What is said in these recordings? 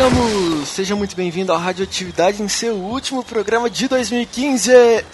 chegamos! Seja muito bem-vindo à Radioatividade em seu último programa de 2015! Êêêê!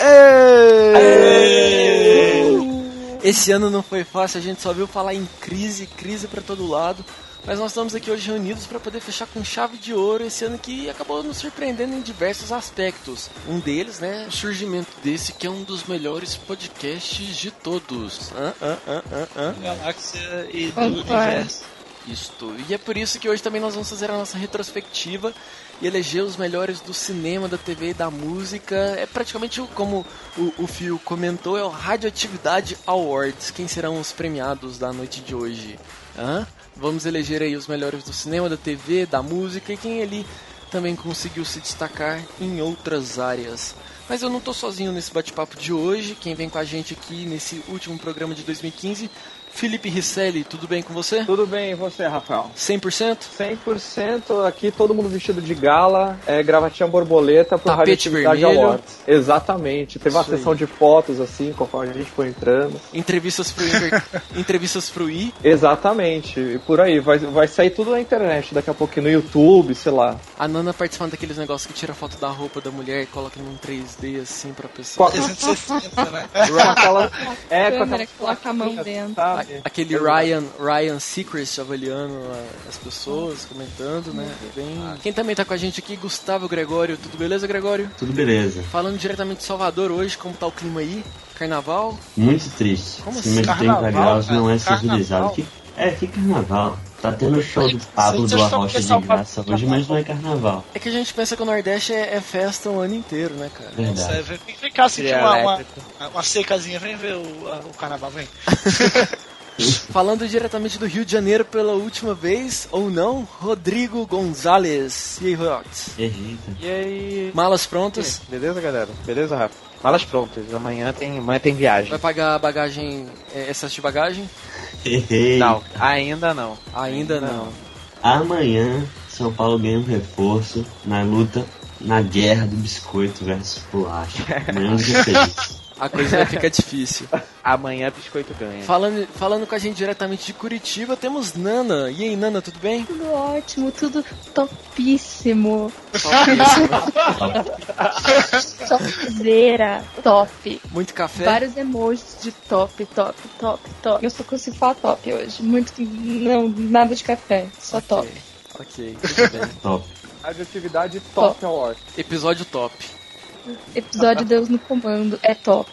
Esse ano não foi fácil, a gente só viu falar em crise, crise para todo lado. Mas nós estamos aqui hoje reunidos para poder fechar com chave de ouro esse ano que acabou nos surpreendendo em diversos aspectos. Um deles, né, o surgimento desse que é um dos melhores podcasts de todos. Hã, hã, hã, hã, hã. Galáxia e do universo. Isto. E é por isso que hoje também nós vamos fazer a nossa retrospectiva e eleger os melhores do cinema, da TV e da música. É praticamente como o, Fio comentou, é o Radioatividade Awards. Quem serão os premiados da noite de hoje? Hã? Vamos eleger aí os melhores do cinema, da TV, da música e quem ali também conseguiu se destacar em outras áreas. Mas eu não estou sozinho nesse bate-papo de hoje. Quem vem com a gente aqui nesse último programa de 2015 Felipe Risselli, tudo bem com você? Tudo bem, e você, Rafael? 100%? 100% aqui, todo mundo vestido de gala, é, gravatinha borboleta pro Tapete vermelho. Awards. Exatamente. Teve uma Isso aí. sessão de fotos, assim, conforme a gente foi entrando. Entrevistas pro, Inter... Entrevistas pro I. Exatamente. E por aí, vai, vai sair tudo na internet daqui a pouquinho, no YouTube, sei lá. A Nana participando daqueles negócios que tira foto da roupa da mulher e coloca num 3D assim pra pessoa. Com, 360, né? com aquela, é, com aquela que coloca a mão dentro. sabe? Aquele Ryan, Ryan Seacrest avaliando as pessoas, comentando, né? Bem... Quem também tá com a gente aqui, Gustavo Gregório. Tudo beleza, Gregório? Tudo beleza. Falando diretamente de Salvador hoje, como tá o clima aí? Carnaval? Muito triste. Como Acima de assim? 30 Carnaval, graus não é civilizado. Que, é, que carnaval. Tá tendo show do Pablo do Arrocha de graça hoje, mas não é carnaval. É que a gente pensa que o Nordeste é, é festa o ano inteiro, né, cara? Nossa, Verdade. é, vem, vem cá sentir uma, uma, uma secazinha, vem ver o, a- o carnaval, vem. Falando diretamente do Rio de Janeiro pela última vez, ou não, Rodrigo Gonzalez. E aí, Rox? Eita. E aí? Malas prontas? Beleza, galera? Beleza, Rafa? Malas prontas. Amanhã tem, amanhã tem viagem. Vai pagar a bagagem, é, excesso de bagagem? Errei. Não, ainda não. Ainda não. Amanhã, São Paulo ganha um reforço na luta, na guerra do biscoito versus bolacha. Dia feliz. A coisa vai ficar difícil. Amanhã biscoito ganha. Falando, falando com a gente diretamente de Curitiba, temos Nana. E aí, Nana, tudo bem? Tudo ótimo, tudo topíssimo. Topzera, top. Muito café? Vários emojis de top, top, top, top. Eu só consigo falar top hoje. Muito. Não, nada de café, só top. Ok, tudo bem. Top. Radioatividade Top Award. Episódio top. Episódio Deus no Comando é top.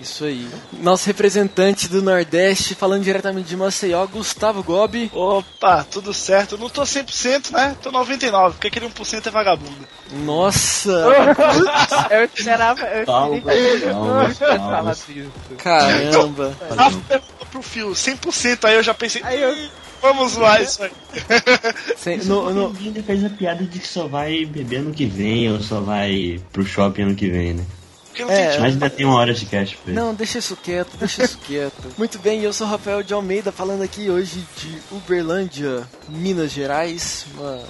Isso aí. Nosso representante do Nordeste, falando diretamente de Maceió, Gustavo Gobi. Opa, tudo certo. Eu não tô 100%, né? Tô 99%, porque aquele 1% é vagabundo. Nossa! Eu esperava. Eu Palmas, palmas, palmas. Caramba! Pro fio 100%, aí eu já pensei, Aí eu- "Ih, vamos lá isso aí. Isso no- no- ainda fez a piada de que só vai beber ano que vem ou só vai pro shopping ano que vem, né? Porque não É. Mas ainda tem uma hora de cash pra ele. Não, deixa isso quieto, deixa isso quieto. Muito bem, eu sou Rafael de Almeida, falando aqui hoje de Uberlândia, Minas Gerais, uma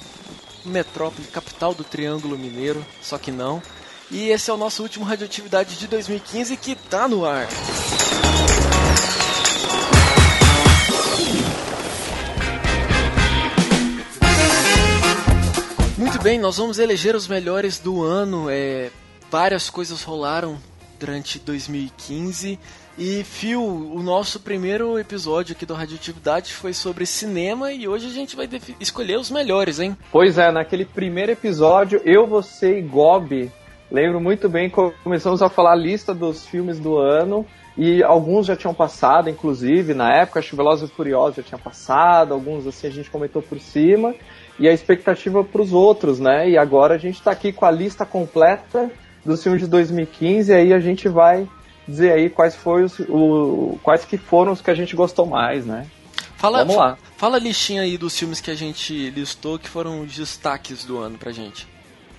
metrópole, capital do Triângulo Mineiro, só que não. E esse é o nosso último Radioatividade de 2015 que tá no ar. Muito bem, nós vamos eleger os melhores do ano. É, várias coisas rolaram durante 2015. E, Phil, o nosso primeiro episódio aqui do Radioatividade foi sobre cinema e hoje a gente vai escolher os melhores, hein? Pois é, naquele primeiro episódio, eu, você e Gobi, lembro muito bem, co- começamos a falar a lista dos filmes do ano, e alguns já tinham passado, inclusive, na época, acho que Velozes e Furiosos já tinha passado, alguns assim a gente comentou por cima, e a expectativa para os outros, né? E agora a gente está aqui com a lista completa dos filmes de 2015, e aí a gente vai dizer aí quais, foi os, o, quais que foram os que a gente gostou mais, né? Fala, Vamos lá. Fala a listinha aí dos filmes que a gente listou que foram os destaques do ano pra gente.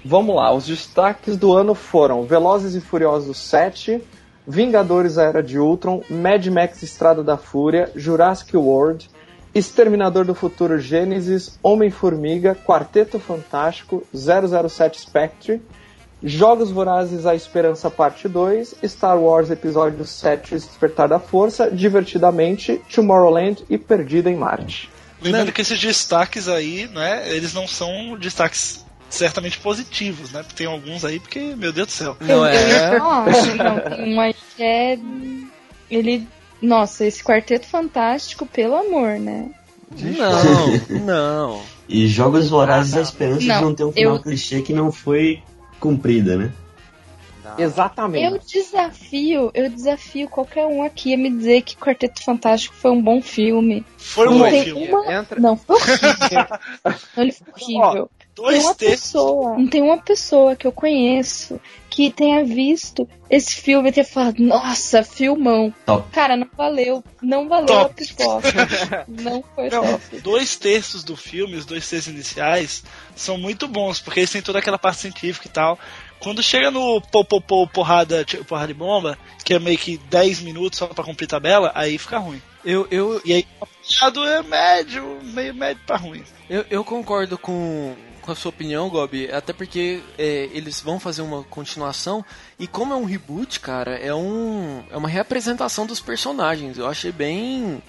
Vamos lá, os destaques do ano foram Velozes e Furiosos 7, Vingadores A Era de Ultron, Mad Max Estrada da Fúria, Jurassic World, Exterminador do Futuro Gênesis, Homem-Formiga, Quarteto Fantástico, 007 Spectre, Jogos Vorazes A Esperança Parte 2, Star Wars Episódio 7 O Despertar da Força, Divertidamente, Tomorrowland e Perdida em Marte. Lembrando Não. que esses destaques aí, né, eles não são destaques certamente positivos, né? Porque tem alguns aí, porque, meu Deus do céu. Não ia é? falar, não, tem um aí que é. Ele. Nossa, esse Quarteto Fantástico, pelo amor, né? Não, não. E Jogos Vorazes, a esperança Não, de não ter um final eu- clichê que não foi cumprida, né? Exatamente. Eu desafio, eu desafio qualquer um aqui a me dizer que Quarteto Fantástico foi um bom filme. Foi um não bom tem filme. uma. Entra- Não, foi horrível. não, ele foi horrível. Tem Dois uma terços. pessoa, não tem uma pessoa que eu conheço que tenha visto esse filme e tenha falado, nossa, filmão. Top. Cara, não valeu, não valeu Top. a pipoca. não foi Não, top. dois terços do filme, os dois terços iniciais, são muito bons, porque eles têm toda aquela parte científica e tal. Quando chega no pô, pô, pô, porrada, tipo, porrada de bomba, que é meio que 10 minutos só pra cumprir tabela, aí fica ruim. Eu, eu, E aí, o é médio, meio médio pra ruim. eu, eu concordo com, com a sua opinião, Gobi, até porque é, eles vão fazer uma continuação e como é um reboot, cara, é, um, é uma reapresentação dos personagens. Eu achei bem.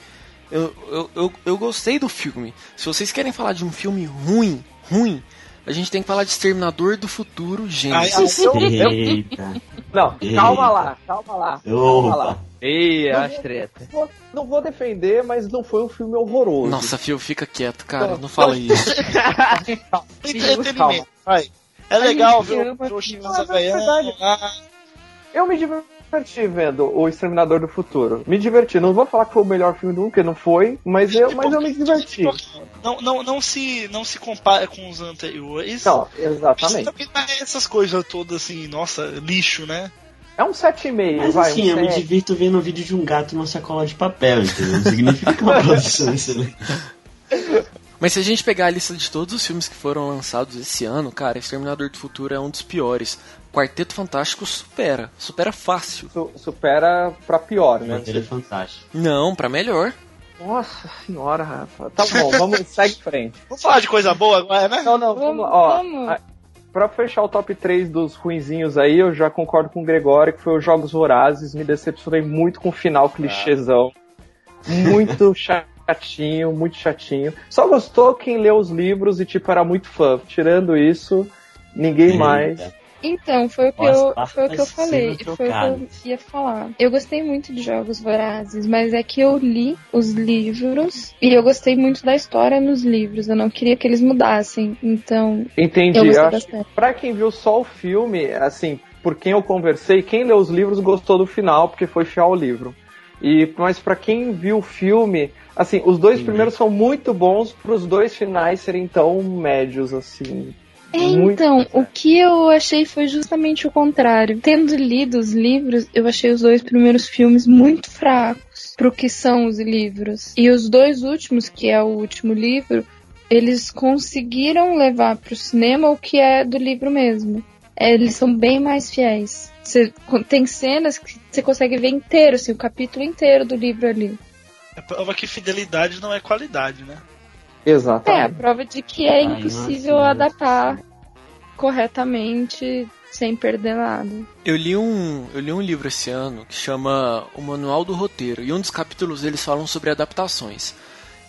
Eu, eu, eu, eu gostei do filme. Se vocês querem falar de um filme ruim, ruim, a gente tem que falar de Exterminador do Futuro. Eu- eu- Eita. Não, calma lá, calma lá. Calma lá. Ih, Não as vou- treta. Vou- Não vou defender, mas não foi um filme horroroso. Nossa, Fio, fica quieto, cara. Não. Não fala isso. entretenimento, vai. É legal ver o-. Chico Mas é. Eu me diverti vendo O Exterminador do Futuro. Me diverti. Não vou falar que foi o melhor filme do mundo, porque não foi, mas eu, mas eu me diverti. Não, não, não, se, não se compara com os anteriores. Não, Mas exatamente. também não é essas coisas todas assim, nossa, lixo, né? É um 7,5, Mas vai. assim, um eu me sete. divirto vendo um vídeo de um gato numa sacola de papel, entendeu? Não significa que uma produção é excelente. Mas se a gente pegar a lista de todos os filmes que foram lançados esse ano, cara, Exterminador do Futuro é um dos piores. Quarteto Fantástico supera. Supera fácil. Su- supera pra pior, né? Ele é fantástico. Não, pra melhor. Nossa senhora, Rafa. Tá bom, vamos, segue em frente. Vamos falar de coisa boa agora, né? Não, não, vamos, Vamos, ó. vamos. a- Pra fechar o top 3 dos ruinzinhos aí, eu já concordo com o Gregório que foi os Jogos Vorazes. Me decepcionei muito com o final clichêzão. Muito chatinho, muito chatinho. Só gostou quem leu os livros e, tipo, era muito fã. Tirando isso, ninguém Eita. mais. Então, foi o que, eu, tá foi o que eu falei, foi o que eu ia falar. Eu gostei muito de Jogos Vorazes, mas é que eu li os livros e eu gostei muito da história nos livros. Eu não queria que eles mudassem, então Entendi. eu Eu acho bastante. Pra quem viu só o filme, assim, por quem eu conversei, quem leu os livros gostou do final, porque foi fiel ao livro. E, mas pra quem viu o filme, assim, os dois Sim. primeiros são muito bons, pros dois finais serem tão médios, assim. É, Muito- então, o que eu achei foi justamente o contrário. Tendo lido os livros, eu achei os dois primeiros filmes muito fracos pro que são os livros. E os dois últimos, que é o último livro, eles conseguiram levar pro cinema o que é do livro mesmo. É, eles são bem mais fiéis. Você, tem cenas que você consegue ver inteiro, assim, o capítulo inteiro do livro ali. É prova que fidelidade não é qualidade, né? É, a Exatamente. prova de que é impossível adaptar corretamente sem perder nada. Eu li um, eu li um livro esse ano que chama O Manual do Roteiro e um dos capítulos eles falam sobre adaptações.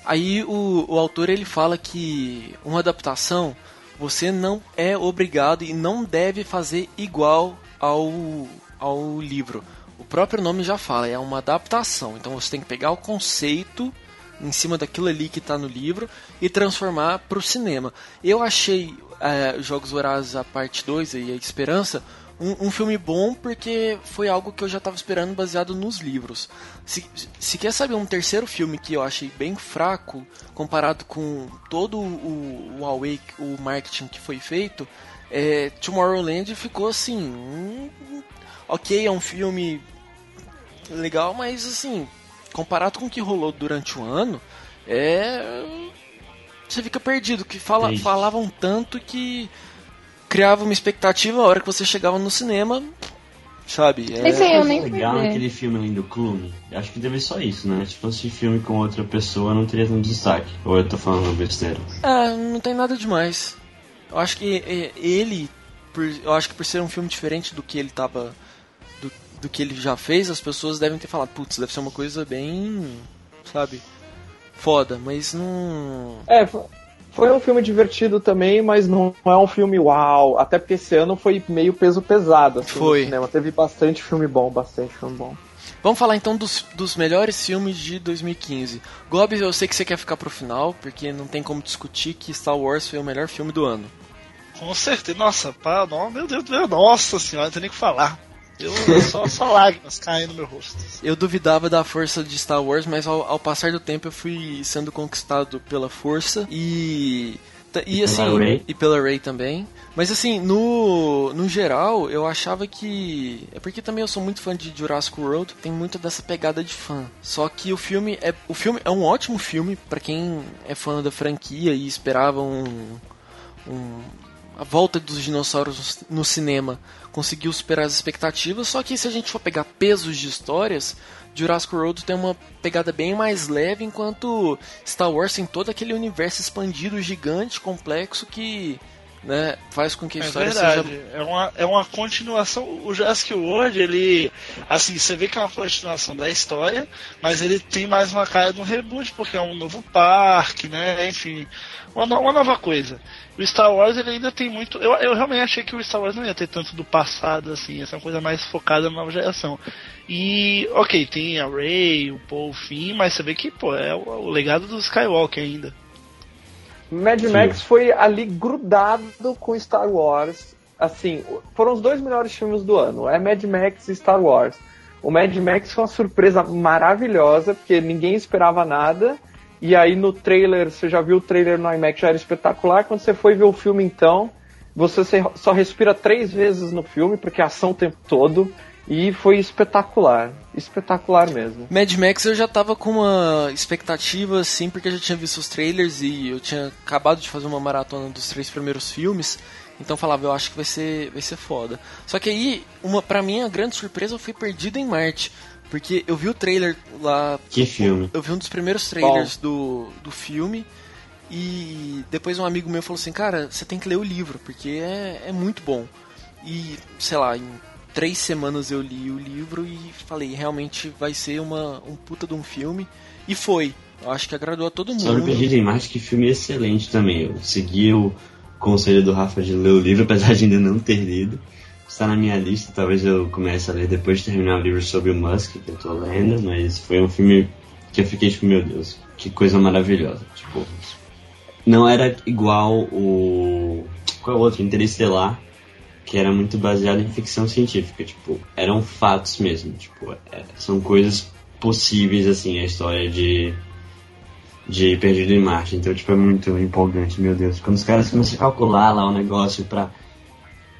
Aí o, o autor ele fala que uma adaptação você não é obrigado e não deve fazer igual ao, ao livro. O próprio nome já fala, é uma adaptação. Então você tem que pegar o conceito em cima daquilo ali que está no livro e transformar para o cinema. Eu achei é, Jogos Vorazes a parte 2 e a Esperança um, um filme bom porque foi algo que eu já estava esperando baseado nos livros. Se, se quer saber um terceiro filme que eu achei bem fraco comparado com todo o, o o marketing que foi feito, é, Tomorrowland ficou assim, hum, ok, é um filme legal, mas assim, comparado com o que rolou durante o ano, é você fica perdido, que fala, falavam tanto que criava uma expectativa a hora que você chegava no cinema, sabe? É, Esse aí eu nem legal ver. naquele filme ali do Clube. Eu Acho que deve ser só isso, né? Se fosse filme com outra pessoa, não teria tanto destaque. Ou eu tô falando besteira. Ah, não tem nada demais. Eu acho que é, ele, por- eu acho que por ser um filme diferente do que ele tava, do, do que ele já fez, as pessoas devem ter falado, putz, deve ser uma coisa bem, sabe, foda, mas não. É, fo- foi um filme divertido também, mas não é um filme uau. Até porque esse ano foi meio peso pesado assim, Foi. no cinema. Teve bastante filme bom, bastante filme bom. Vamos falar então dos, dos melhores filmes de 2015. Gob, eu sei que você quer ficar pro final, porque não tem como discutir que Star Wars foi o melhor filme do ano. Com certeza. Nossa, pá, não, meu Deus do céu, nossa senhora, não tem nem o que falar. Eu, só, só lágrimas caem no meu rosto. Eu duvidava da força de Star Wars, mas ao, ao passar do tempo eu fui sendo conquistado pela força e. E assim, e pela Ray também. Mas assim, no, no geral, eu achava que. É porque também eu sou muito fã de Jurassic World, tem muito dessa pegada de fã. Só que o filme é. O filme é um ótimo filme pra quem é fã da franquia e esperava um. um a volta dos dinossauros no cinema conseguiu superar as expectativas, só que se a gente for pegar pesos de histórias, Jurassic World tem uma pegada bem mais leve, enquanto Star Wars tem todo aquele universo expandido, gigante, complexo, que né, faz com que a É história verdade. seja... É, uma, é uma continuação. O Jurassic World, ele. Assim, você vê que é uma continuação da história, mas ele tem mais uma cara de um reboot, porque é um novo parque, né? Enfim, uma, uma nova coisa. O Star Wars, ele ainda tem muito. Eu, eu realmente achei que o Star Wars não ia ter tanto do passado, assim, essa é uma coisa mais focada na nova geração. E, ok, tem a Rey, o Paul, o Finn, mas você vê que, pô, é o, o legado do Skywalker ainda. Mad Sim. Max foi ali grudado com Star Wars. Assim, foram os dois melhores filmes do ano. É Mad Max e Star Wars. O Mad Max foi uma surpresa maravilhosa, porque ninguém esperava nada. E aí no trailer, você já viu o trailer no IMAX, já era espetacular. Quando você foi ver o filme então, você só respira três vezes no filme, porque é ação o tempo todo. E foi espetacular. Espetacular mesmo. Mad Max eu já tava com uma expectativa, assim, porque eu já tinha visto os trailers e eu tinha acabado de fazer uma maratona dos três primeiros filmes. Então eu falava, eu acho que vai ser, vai ser foda. Só que aí, uma, pra mim, a grande surpresa eu fui perdido em Marte. Porque eu vi o trailer lá. Que filme. Eu vi um dos primeiros trailers do, do filme. E depois um amigo meu falou assim, cara, você tem que ler o livro, porque é, é muito bom. E, sei lá, em três semanas eu li o livro e falei, realmente vai ser uma, um puta de um filme. E foi. Eu acho que agradou a todo Sobre mundo. Perdido em Marte, que filme excelente também. Eu segui o conselho do Rafa de ler o livro, apesar de ainda não ter lido. Está na minha lista, talvez eu comece a ler depois de terminar o livro sobre o Musk, que eu tô lendo, mas foi um filme que eu fiquei tipo, meu Deus, que coisa maravilhosa. Tipo, não era igual o. Qual é o outro? Interestelar, que era muito baseado em ficção científica. Tipo, eram fatos mesmo. Tipo, é- são coisas possíveis, assim, a história de de Perdido em Marte. Então, tipo, é muito empolgante, meu Deus. Quando os caras começam a calcular lá o negócio pra,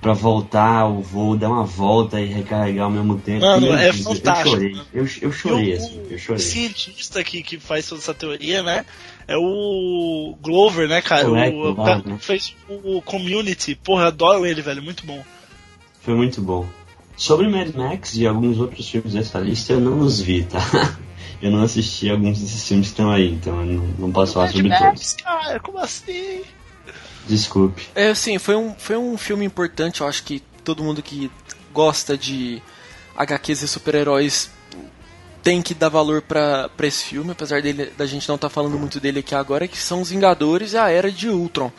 pra voltar o voo, dar uma volta e recarregar ao mesmo tempo. Mano, meu é Deus, fantástico, Eu chorei, eu, eu chorei, E o- assim, eu O chorei. cientista que, que faz toda essa teoria, né? É o Glover, né, cara? O O, Echo o né? que fez o Community. Porra, eu adoro ele, velho. Muito bom. Foi muito bom. Sobre Mad Max e alguns outros filmes dessa lista, eu não os vi, tá? Eu não assisti alguns desses filmes que estão aí, então eu não, não posso falar sobre Mad todos. Max, cara, como assim? Desculpe. É, assim, foi um, foi um filme importante, eu acho que todo mundo que gosta de HQs e super-heróis tem que dar valor pra, pra esse filme, apesar dele, da gente não estar falando muito dele aqui agora, que são Os Vingadores e a Era de Ultron.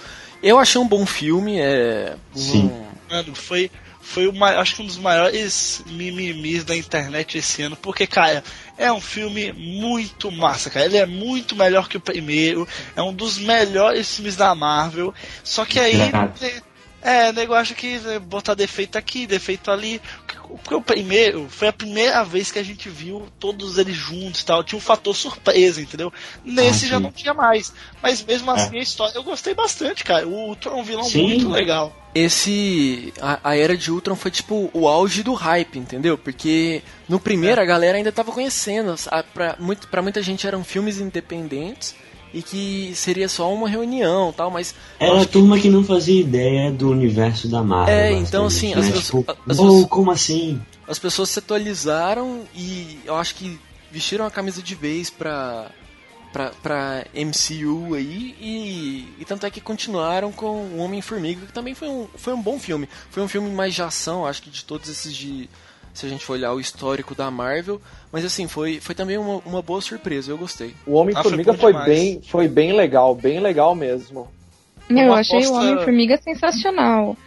Eu achei um bom filme, é... Sim. um- Mano, foi, foi uma, acho que um dos maiores mimimis da internet esse ano, porque, cara, é um filme muito massa, cara. Ele é muito melhor que o primeiro, é um dos melhores filmes da Marvel. Só que aí. Né, É, o negócio que né, botar defeito aqui, defeito ali. Porque o primeiro foi a primeira vez que a gente viu todos eles juntos e tal. Tinha um fator surpresa, entendeu? Nesse Ah, já não tinha mais. Mas mesmo assim É. a história eu gostei bastante, cara. O Ultron é um vilão Sim. muito legal. Esse. A, a Era de Ultron foi tipo o auge do hype, entendeu? Porque no primeiro a galera ainda tava conhecendo. A, pra, muito, pra muita gente eram filmes independentes e que seria só uma reunião tal, mas. Era a acho que- turma que não fazia ideia do universo da Marvel. É, então, assim, as né? pessoas- Tipo, as "Oh, pessoas- como assim? as pessoas se atualizaram e eu acho que vestiram a camisa de vez pra, pra, pra MCU aí e, e tanto é que continuaram com o Homem-Formiga, que também foi um, foi um bom filme. Foi um filme mais de ação, acho que de todos esses de se a gente for olhar o histórico da Marvel. Mas assim, foi, foi também uma, uma boa surpresa, eu gostei. O Homem-Formiga Ah, foi foi, bem, foi bem legal, bem legal mesmo. Eu achei o aposta- Homem-Formiga sensacional.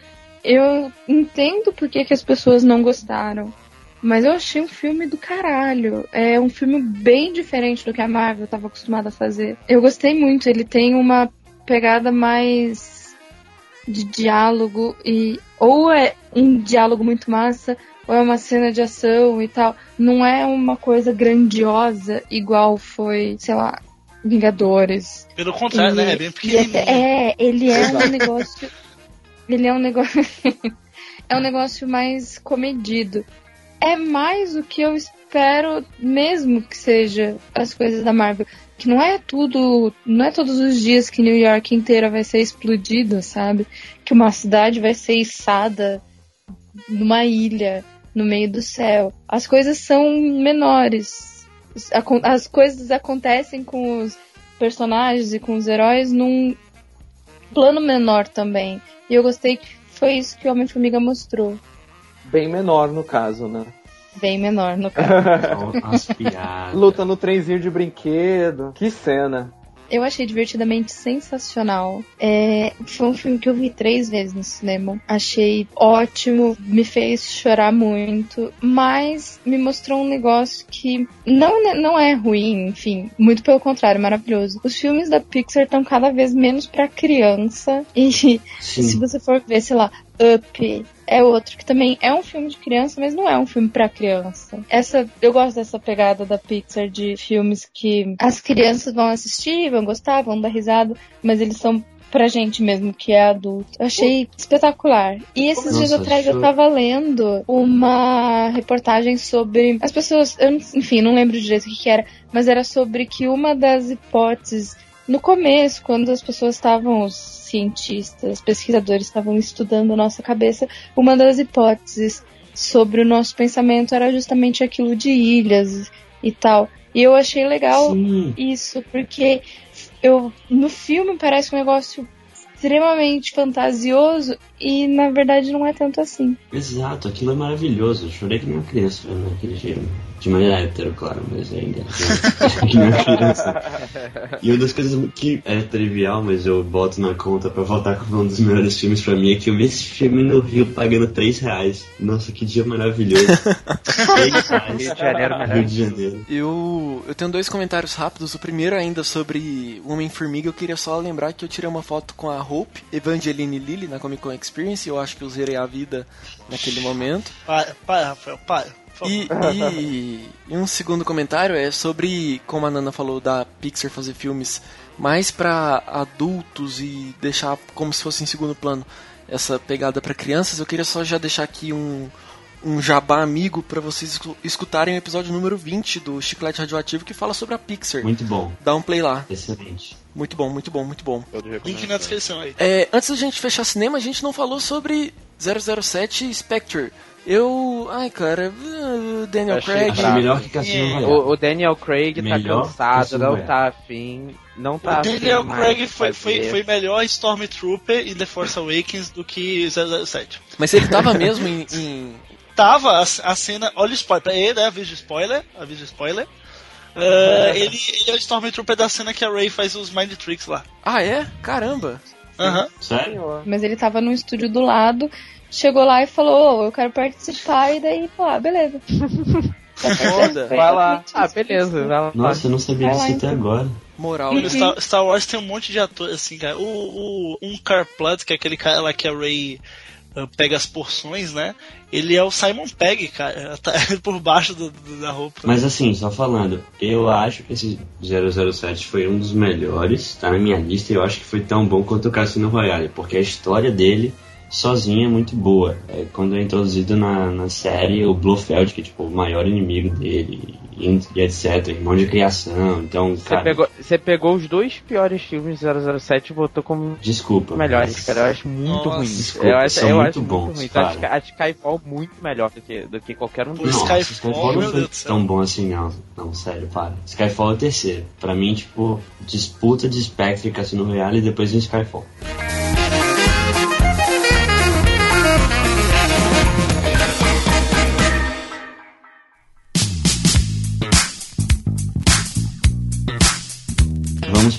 Eu entendo por que, que as pessoas não gostaram. Mas eu achei um filme do caralho. É um filme bem diferente do que a Marvel estava acostumada a fazer. Eu gostei muito. Ele tem uma pegada mais de diálogo e ou é um diálogo muito massa ou é uma cena de ação e tal. Não é uma coisa grandiosa igual foi, sei lá, Vingadores. Pelo contrário, né? É bem e pequenininho. é, ele é um negócio. Ele é um negócio. é um negócio mais comedido. É mais o que eu espero, mesmo que seja as coisas da Marvel. Que não é tudo. Não é todos os dias que New York inteira vai ser explodida, sabe? Que uma cidade vai ser içada numa ilha, no meio do céu. As coisas são menores. As coisas acontecem com os personagens e com os heróis num plano menor também. E eu gostei que foi isso que o Homem-Formiga mostrou. Bem menor no caso, né? Bem menor, no caso. Ó, As piadas. Luta no trenzinho de brinquedo. Que cena. Eu achei divertidamente sensacional. É, foi um filme que eu vi três vezes no cinema. Achei ótimo, me fez chorar muito, mas me mostrou um negócio que não, não é ruim, enfim, muito pelo contrário, maravilhoso. Os filmes da Pixar estão cada vez menos pra criança e se Sim. você for ver, sei lá, Up é outro que também é um filme de criança, mas não é um filme pra criança. Essa eu gosto dessa pegada da Pixar de filmes que as crianças vão assistir, vão gostar, vão dar risada, mas eles são pra gente mesmo que é adulto. Eu achei espetacular. E esses Nossa, dias atrás eu show. tava lendo uma reportagem sobre as pessoas, eu, enfim, não lembro direito o que, que era, mas era sobre que uma das hipóteses no começo, quando as pessoas estavam, os cientistas, pesquisadores estavam estudando a nossa cabeça, uma das hipóteses sobre o nosso pensamento era justamente aquilo de ilhas e tal. E eu achei legal Sim. isso, porque eu no filme parece um negócio extremamente fantasioso e na verdade não é tanto assim. Exato, aquilo é maravilhoso. Eu chorei que nem uma criança vendo aquele filme. De maneira hétero, claro, mas ainda. que nem uma criança. E uma das coisas que é trivial, mas eu boto na conta pra voltar como um dos melhores filmes pra mim é que eu vi esse filme no Rio pagando 3 reais. Nossa, que dia maravilhoso. 3 reais. Rio de Janeiro. Rio de Janeiro. Eu, eu tenho dois comentários rápidos. O primeiro ainda sobre o Homem-Formiga. Eu queria só lembrar que eu tirei uma foto com a Hope, Evangeline Lilly, na Comic Con Experience. Eu acho que eu zerei a vida naquele momento. Para, para, Rafael, para. E, e, e um segundo comentário é sobre, como a Nana falou, da Pixar fazer filmes mais pra adultos e deixar como se fosse em segundo plano essa pegada pra crianças. Eu queria só já deixar aqui um, um jabá amigo pra vocês escu- escutarem o episódio número 20 do Chiclete Radioativo que fala sobre a Pixar. Muito bom. Dá um play lá. Excelente. Muito bom, muito bom, muito bom. Link recomendo. na descrição aí. É, antes da gente fechar cinema, a gente não falou sobre 007 Spectre. Eu. Ai, cara, uh, Daniel Achei Craig. Achei melhor que Cassino É. O, o Daniel Craig tá Melhor cansado, que o não Samuel. tá afim. Não tá o Daniel Craig foi, foi, foi melhor Stormtrooper e The Force Awakens do que 007. Mas ele tava mesmo em. em- Tava a, a cena. Olha o spoiler. Pra ele, né? Aviso spoiler. Aviso de spoiler. Ah, ele, ele é o Stormtrooper da cena que a Ray faz os Mind Tricks lá. Ah, é? Caramba! Aham. Sério? Senhor. Mas ele tava no estúdio do lado, chegou lá e falou, "Ô, eu quero participar, e daí, pô, ah, beleza. Foda. Foi Vai lá. Ah, beleza. Vai lá. Nossa, eu não sabia disso até então. agora. Moral. Uhum. Star, Star Wars tem um monte de atores assim, cara. O, o um Carplat, que é aquele cara lá que a Ray ah, pega as porções, né? Ele é o Simon Pegg, cara. Tá por baixo do- do- da roupa. Mas assim, só falando, eu acho que esse 007 foi um dos melhores, tá na minha lista, e eu acho que foi tão bom quanto o Cassino Royale, porque a história dele sozinha é muito boa. É, quando é introduzido na, na série, o Blofeld, que é tipo o maior inimigo dele, e, e etc, irmão de criação, então, Você cara, pegou, você pegou os dois piores filmes de 007 e botou como desculpa. melhores, mas- cara. Eu acho muito Nossa, ruim. desculpa, eu acho, são eu muito acho bons, muito ruim. claro. Acho, que- acho Skyfall muito melhor do que, do que qualquer um Pô, deles. Nossa, Skyfall, Skyfall não foi tão bom assim, não. Não, sério, para. Skyfall é o terceiro. Pra mim, tipo, disputa de Spectre e Cassino Royale e depois vem Skyfall.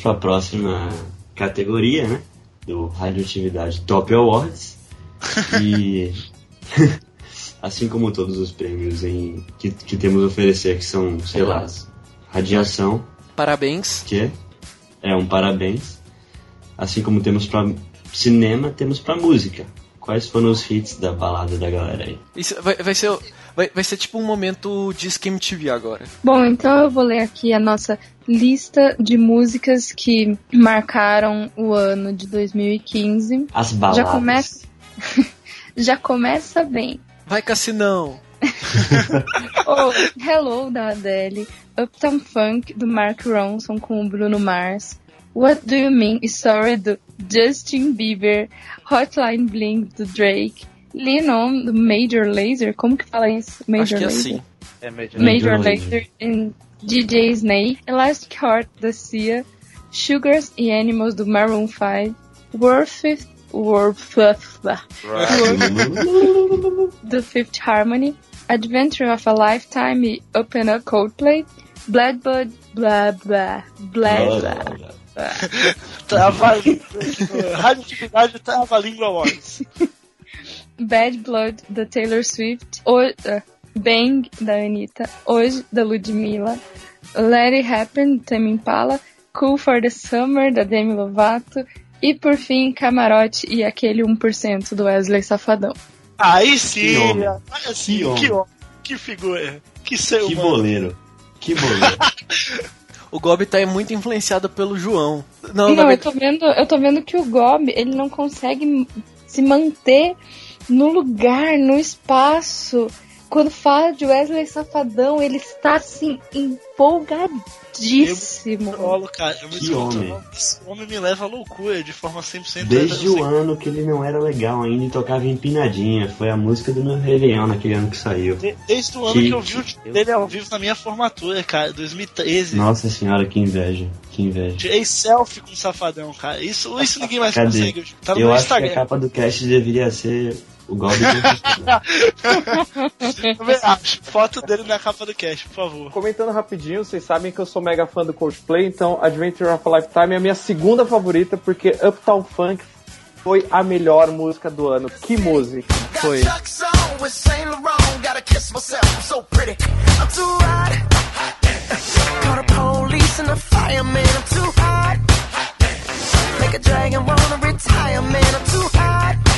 Para a próxima categoria, né? Do Radioatividade Top Awards. E assim como todos os prêmios em, que, que temos a oferecer, que são, sei lá, radiação, Parabéns. que é um parabéns. Assim como temos para cinema, temos para música. Quais foram os hits da balada da galera aí? Isso vai, vai ser, vai, vai ser tipo um momento de Skim TV agora. Bom, então eu vou ler aqui a nossa lista de músicas que marcaram o ano de 2015. As baladas. Já começa, já começa bem. Vai, Cassinão! Oh, Hello da Adele, Uptown Funk do Mark Ronson com o Bruno Mars, What Do You Mean Sorry do Justin Bieber, Hotline Bling do Drake, Lean On do Major Lazer, como que fala isso? Major Acho que é Lazer? assim. É Major Major Lazer em DJ Snake, Elastic Heart da Cia, Sugars e Animals do Maroon 5, Worth Worth do Fifth Harmony, Adventure of a Lifetime e Open Up Coldplay, Bloodbud, blá blá, blá blá. Trava Radioatividade Trava Língua Awards. Bad Blood da Taylor Swift, o, uh, Bang da Anitta, Hoje da Ludmilla, Let It Happen do Tame Impala, Cool for the Summer da Demi Lovato e por fim Camarote e aquele 1% do Wesley Safadão. Aí sim, Que homem. assim, Que homem. que homem, que figura, que ser Que boleiro. Que boleiro. O Gob tá muito influenciado pelo João. Não, Não, eu tô vendo, eu tô vendo que o Gob, ele não consegue se manter no lugar, no espaço. Quando fala de Wesley Safadão, ele está assim empolgadíssimo. Colo, cara, eu me Que homem. não. Esse homem me leva à loucura de forma 100% Desde assim, o ano que ele não era legal ainda e tocava empinadinha. Foi a música do meu Leão naquele ano que saiu. de- Desde o ano Que- que eu vi o dele ao vivo na minha formatura, cara, 2013. Nossa senhora, que inveja. Que inveja. Tirei selfie com o Safadão, cara. Isso, isso ninguém mais Cadê? consegue. Tá no Eu meu acho que a Instagram. capa do cast deveria ser o também acho. Foto dele na capa do cast, por favor. Comentando rapidinho, vocês sabem que eu sou mega fã do Coldplay, então Adventure of a Lifetime é a minha segunda favorita, porque Uptown Funk foi a melhor música do ano. Que música! foi. Make a dragon wanna retire, man. I'm too hot.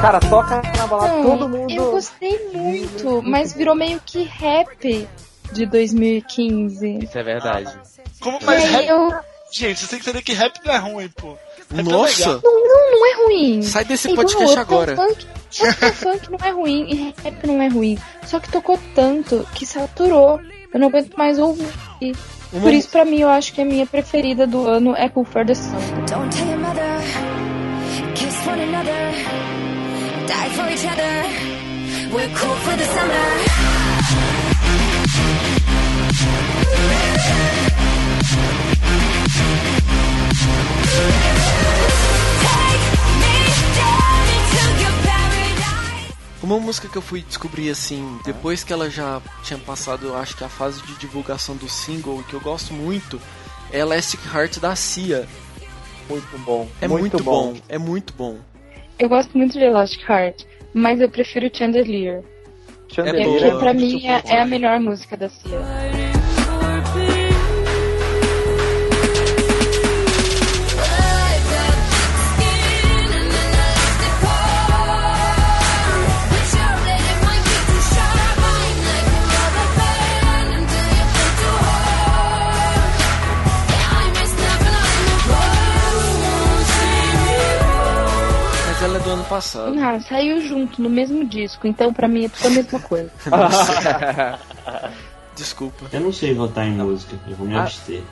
Cara, toca na balada, Não, todo mundo. Eu gostei muito, mas virou meio que rap de 2015. Isso é verdade. Como mais rap. eu. Gente, você tem que entender que rap não é ruim, pô. Rap é Nossa! legal. Não, não, não é ruim. Sai desse É igual podcast Uptown agora. Funk. Funk não é ruim e rap não é ruim. Só que tocou tanto que saturou. Eu não aguento mais ouvir. Uma- Por isso, pra mim, eu acho que a minha preferida do ano é Cool for the Sun. Don't tell your mother. One another. Die for each other. We're cool for the summer. Uma música que eu fui descobrir assim, depois que ela já tinha passado, acho que a fase de divulgação do single, que eu gosto muito, é Elastic Heart da Cia. Muito bom. É muito, bom. é muito bom. Eu gosto muito de Elastic Heart, mas eu prefiro Chandelier. Chandelier boa. Porque pra muito mim é, bom. é a melhor música da Cia. Passado. Ah, saiu junto no mesmo disco, então pra mim é tudo a mesma coisa. Desculpa. Eu não sei votar em música, eu vou me Ah. abster.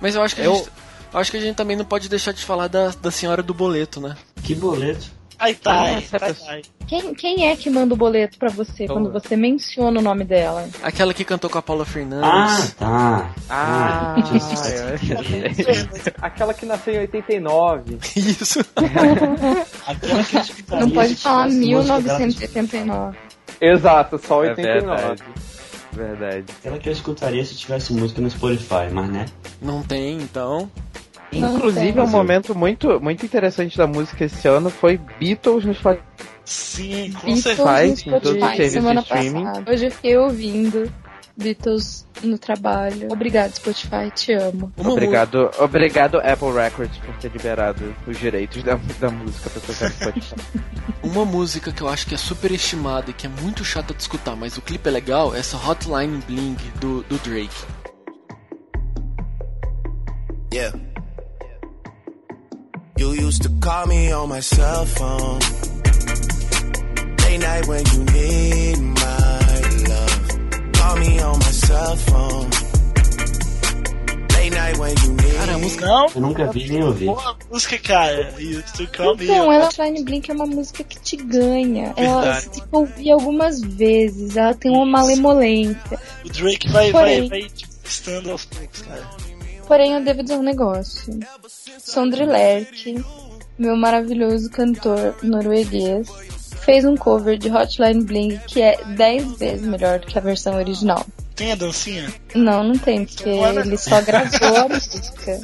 Mas eu acho que a Eu- gente. eu acho que a gente também não pode deixar de falar da, da senhora do boleto, né? Que boleto? Ai, tá, ai. Quem, quem é que manda o boleto pra você quando você menciona o nome dela? Aquela que cantou com a Paula Fernandes. Ah, tá. Ah, Aquela que nasceu em 89. Isso. Aquela que escutaria Não pode falar tivesse música dela 1979. Exato, só É 89. verdade. Verdade. Aquela que eu escutaria se tivesse música no Spotify, mas né? Não tem, então. Inclusive, tem. um momento muito, muito interessante da música esse ano foi Beatles no Spotify. Sim, com Beatles certeza. Spotify, no em todos os Spotify serviços semana de streaming. passada. Hoje eu fiquei ouvindo Beatles no trabalho. Obrigado, Spotify, te amo. Obrigado, obrigado Apple Records por ter liberado os direitos da, da música pra tocar no Spotify. Uma música que eu acho que é super estimada e que é muito chata de escutar, mas o clipe é legal, é essa Hotline Bling do, do Drake. Yeah. You used to call me on my cell phone. Late night when you need my love. Call me on my cell phone. Late night when you need Cara, a música Não, Eu nunca vi nem ouvi. boa música, cara. You used to call me. Então, ela Shine Blink é uma música que te ganha. Ela Verdade. você tem que ouvir algumas vezes. Ela tem uma malemolência. O Drake vai, Porém. vai, vai te conquistando aos poucos, cara. Porém, eu devo dizer um negócio. Sondre Lerche, meu maravilhoso cantor norueguês, fez um cover de Hotline Bling que é 10 vezes melhor do que a versão original. Tem a dancinha? Não, não tem, porque Olha. ele só gravou a música.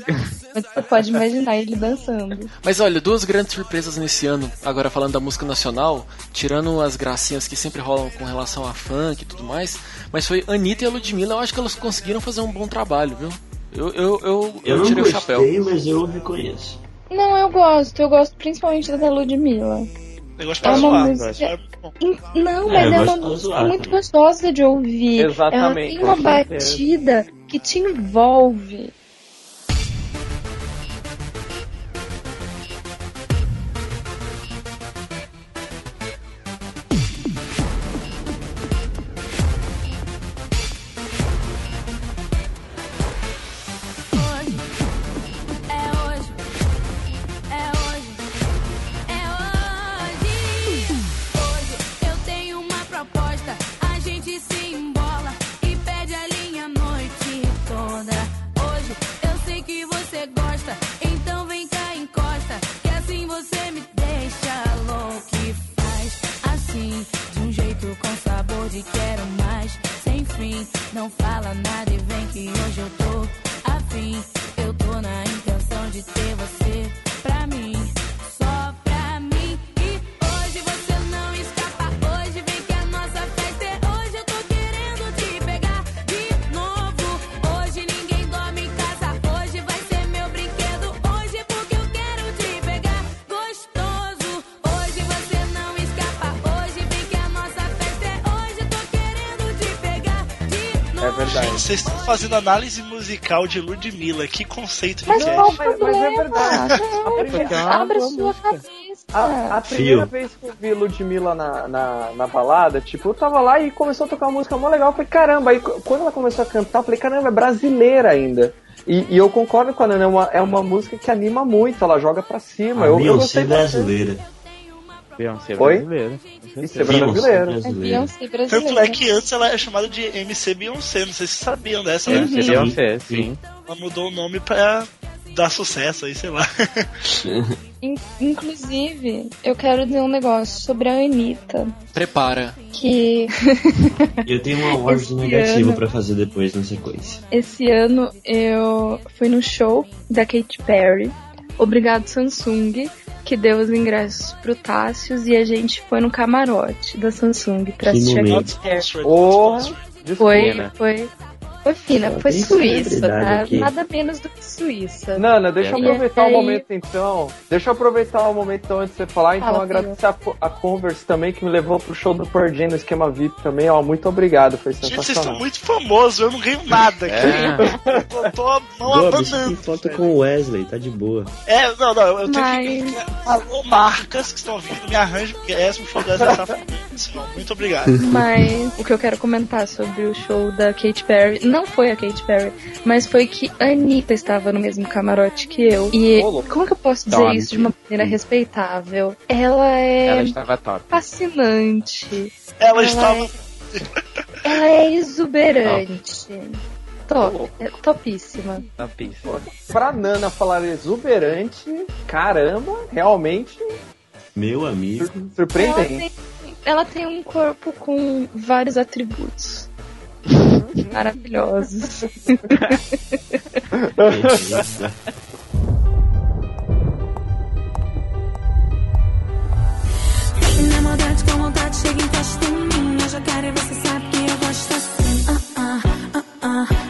Mas você pode imaginar ele dançando. Mas olha, duas grandes surpresas nesse ano, agora falando da música nacional, tirando as gracinhas que sempre rolam com relação a funk e tudo mais, mas foi Anitta e a Ludmilla, eu acho que elas conseguiram fazer um bom trabalho, viu? Eu, eu, eu, Eu não tirei o gostei, chapéu. mas eu reconheço. Não, eu gosto. Eu gosto principalmente da Ludmilla. Negócio É pra uma zoar. música- É Não, É, mas eu é gosto uma música muito gostosa de ouvir. Exatamente, Ela tem uma batida que te envolve. Fazendo análise musical de Ludmilla. Que conceito de Mas cast. o mas- mas é verdade. É uma abre boa sua música. cabeça. A, a primeira Fio. vez que eu vi Ludmilla na, na, na balada, tipo, eu tava lá e começou a tocar uma música mó legal. Eu falei, caramba, aí qu- quando ela começou a cantar, eu falei, caramba, é brasileira ainda. E, e eu concordo com a Nana, é uma, é uma música que anima muito, ela joga pra cima. A eu, eu Beyoncé gostei bastante. Brasileira. Beyoncé Oi? brasileira. Isso é Beyoncé brasileiro. É brasileira. Beyoncé Tanto brasileira. é que antes ela é chamada de MC Beyoncé. Não sei se vocês sabiam dessa, né? Beyoncé, Beyoncé, sim. Ela mudou o nome pra dar sucesso aí, sei lá. In- Inclusive, eu quero dizer um negócio sobre a Anitta. Prepara. Que Eu tenho uma Esse negativa ano- pra fazer depois na sequência. esse ano eu fui no show da Katy Perry. Obrigado Samsung, que deu os ingressos pro Tássios e a gente foi no camarote da Samsung pra Que assistir a. Foi, desculpa. foi, foi fina, foi Suíça, tá? aqui. Nada menos do que Suíça. Nana, deixa eu aproveitar o momento então. Deixa eu aproveitar o momento então antes de você falar. Então, Fala, agradecer a, a Converse também, que me levou pro show do Pearl Jam no esquema VIP também. Ó, muito obrigado, foi Gente, vocês estão sensacional. muito famosos, eu não ganho nada aqui. É. Eu tô a mão Gomes, abanando. tem foto com o Wesley, tá de boa. É, não, não, eu tenho Mas- que. Alô, marcas que estão ouvindo, me arranjem, porque essa show dessa tá fudido. Muito obrigado. Mas o que eu quero comentar sobre o show da Katy Perry não foi a Katy Perry, mas foi que a Anitta estava no mesmo camarote que eu. E como que eu posso dizer Tá, isso de uma maneira respeitável? Ela é Ela estava top. fascinante. Ela Ela estava. Ela é exuberante. Top, é topíssima. Pista. Pra Nana falar exuberante, caramba, realmente Meu amigo. sur- Ela surpreendente. tem, ela tem um corpo com vários atributos. Maravilhosos. Na maldade com vontade, chega encosta em mim. Eu já quero e você sabe que eu gosto assim. Ah, ah, ah, ah, ah,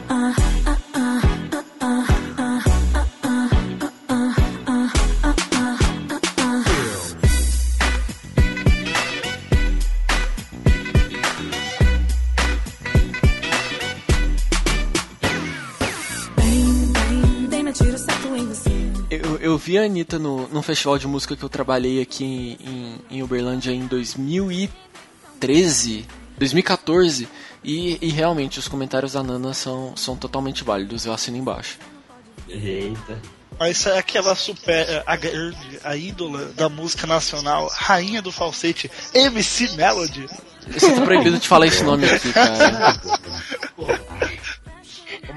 Eu, eu vi a Anitta no, num festival de música que eu trabalhei aqui em, em, em Uberlândia em 2013, 2014, e, e realmente os comentários da Nana são, são totalmente válidos, eu assino embaixo. Eita. Mas é aquela super. A, grande, a ídola da música nacional, rainha do falsete, MC Melody. Você tá proibido de falar esse nome aqui, cara.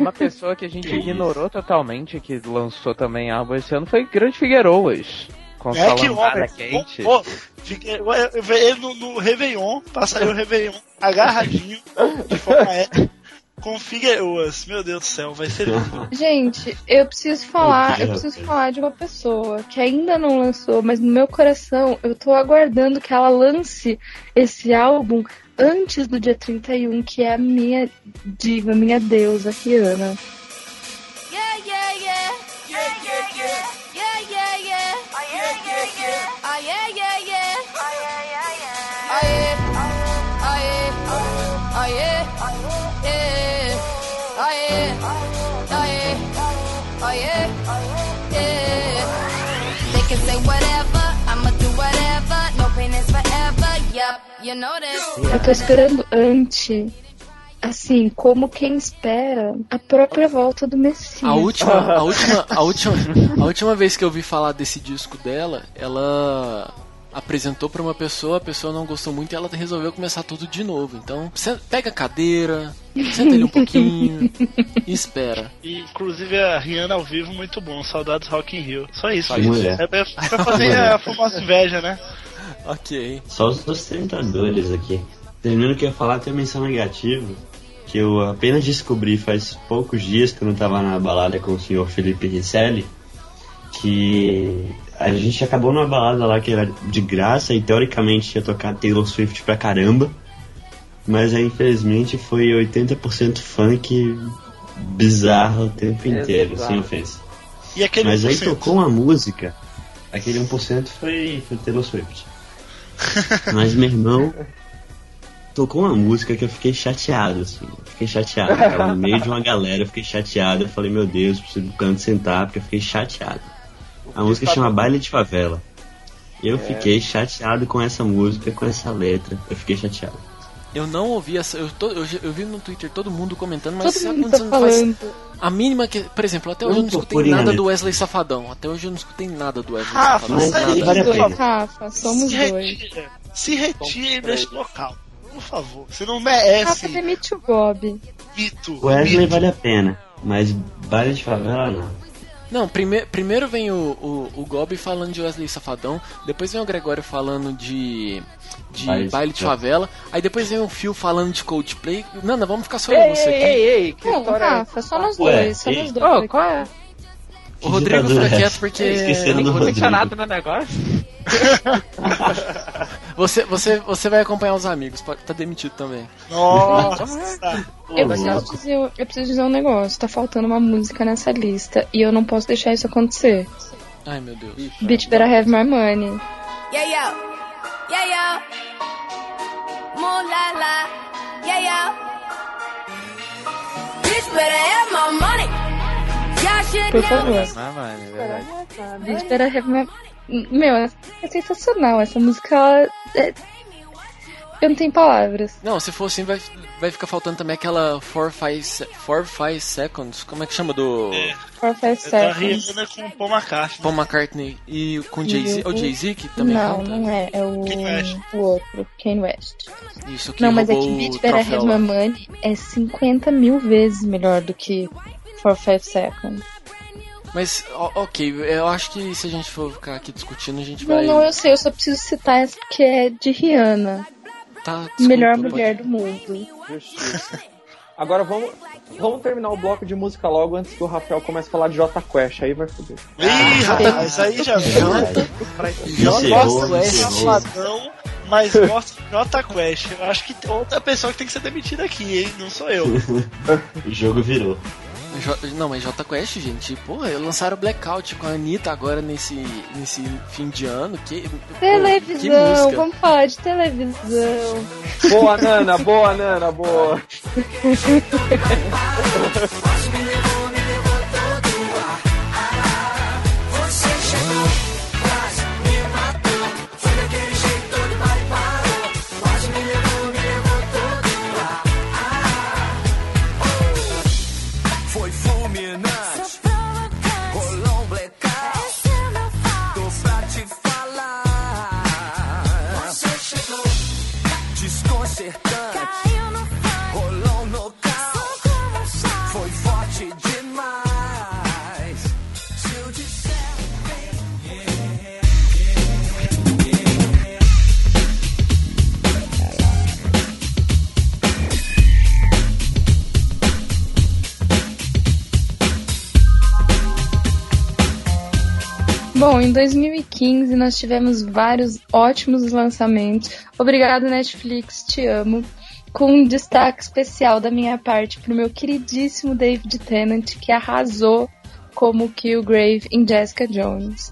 Uma pessoa que a gente ignorou totalmente, que lançou também álbum esse ano, foi Grande Figueiroas. Com É que homem. quente. Pô, eu- vi ele no, no Réveillon, passaria o Réveillon agarradinho, de forma épica, com Figueiroas. Meu Deus do céu, vai ser lindo. Gente, eu preciso falar, eu preciso falar de uma pessoa que ainda não lançou, mas no meu coração eu tô aguardando que ela lance esse álbum antes do dia 31, que é a minha diva, minha deusa, Rihanna. Eu tô esperando antes, assim, como quem espera a própria volta do Messias. A última, a última, a última, a última vez que eu vi falar desse disco dela, ela apresentou pra uma pessoa, a pessoa não gostou muito e ela resolveu começar tudo de novo. Então, pega a cadeira, senta ali um pouquinho e espera. E, inclusive a Rihanna ao vivo, muito bom. Saudades Rock in Rio. Só isso. Só mulher. É pra, pra fazer a famosa inveja, né? Ok. Só os ostentadores aqui. Terminando que eu ia falar, tem uma menção negativa. Que eu apenas descobri faz poucos dias, quando eu tava na balada com o senhor Felipe Risselli, que a gente acabou numa balada lá que era de graça e teoricamente ia tocar Taylor Swift pra caramba. Mas aí infelizmente foi 80% funk bizarro o tempo inteiro, Exato. sem ofensa. E aquele Mas aí 1%. tocou uma música, aquele 1% foi, foi Taylor Swift. Mas meu irmão tocou uma música que eu fiquei chateado, assim. Fiquei chateado. Tava no meio de uma galera, eu fiquei chateado. Eu falei, meu Deus, preciso do canto sentar, porque eu fiquei chateado. A música chama Baile de Favela. Eu fiquei chateado com essa música, com essa letra. Eu fiquei chateado. Eu não ouvi essa. Eu, tô- eu, eu vi no Twitter todo mundo comentando, mas Todo sabe mundo quando tá você não faz falando. a mínima que. Por exemplo, até hoje eu não escutei nada né? do Wesley Safadão. Até hoje eu não escutei nada do Wesley Ah, Safadão. mas nada. dois, Rafa, somos se dois. retire, se retire deste local. Por favor. Você não Rafa, merece demite o Bob. mito. Wesley mito. vale a pena, mas Baile de Favela não. Não, prime primeiro vem o, o, o Gobi falando de Wesley Safadão, depois vem o Gregório falando de, de Baile baile, de favela, aí depois vem o Phil falando de Coldplay. Nana, vamos ficar só eu e Ei, você aqui. ei, ei, que Não, história é? Rafa, só nós Ué, dois, só ei. nós dois. Ô, qual é? O Rodrigo fica é quieto essa? porque Esqueceram Não Rodrigo. funcionado no negócio? você, você, você vai acompanhar os amigos, pode tá demitido também. Nossa. Eu preciso, dizer, eu preciso dizer um negócio, tá faltando uma música nessa lista e eu não posso deixar isso acontecer. Ai meu Deus. Bitch Better Have My Money. Yeah. Yeah, yo. Moon la la. Yeah, yo. Bitch better have my money. Por favor. Ah, mano, é verdade. My Meu, é sensacional. Essa música, ela é... Eu não tenho palavras. Não, se for assim, vai, vai ficar faltando também aquela 4-5 Seconds. Como é que chama do For Five É da Seconds. Rihanna com o Paul McCartney. Paul McCartney e com Jay-Z? É o Jay-Z que também Não, canta? não é. É o, West. o outro, Kanye West. Isso que Não, mas é que Bitch Better Have. My Money é 50 mil vezes melhor do que For Five Seconds. Mas, ok, eu acho que se a gente for ficar aqui discutindo, a gente Não, vai. não, eu sei, eu só preciso citar essa porque é de Rihanna. Tá, melhor desculpa, mulher do mundo. Agora vamos, vamos terminar o bloco de música logo antes que o Rafael comece a falar de Jota Quest. Aí vai foder. Ih, rapaz, aí já viu. Eu Encerrou, gosto é mas gosto de Jota Quest. Eu acho que outra pessoa que tem que ser demitida aqui, hein? Não sou eu. O jogo virou. J- Não, mas J Quest, gente, porra, lançaram Blackout com a Anitta agora nesse, nesse fim de ano. Que, pô, que Televisão, vamos falar de televisão. Boa, Nana, boa, Nana, boa. Bom, em 2015 nós tivemos vários ótimos lançamentos. Obrigado, Netflix, te amo. Com um destaque especial da minha parte pro meu queridíssimo David Tennant, que arrasou como Killgrave em Jessica Jones.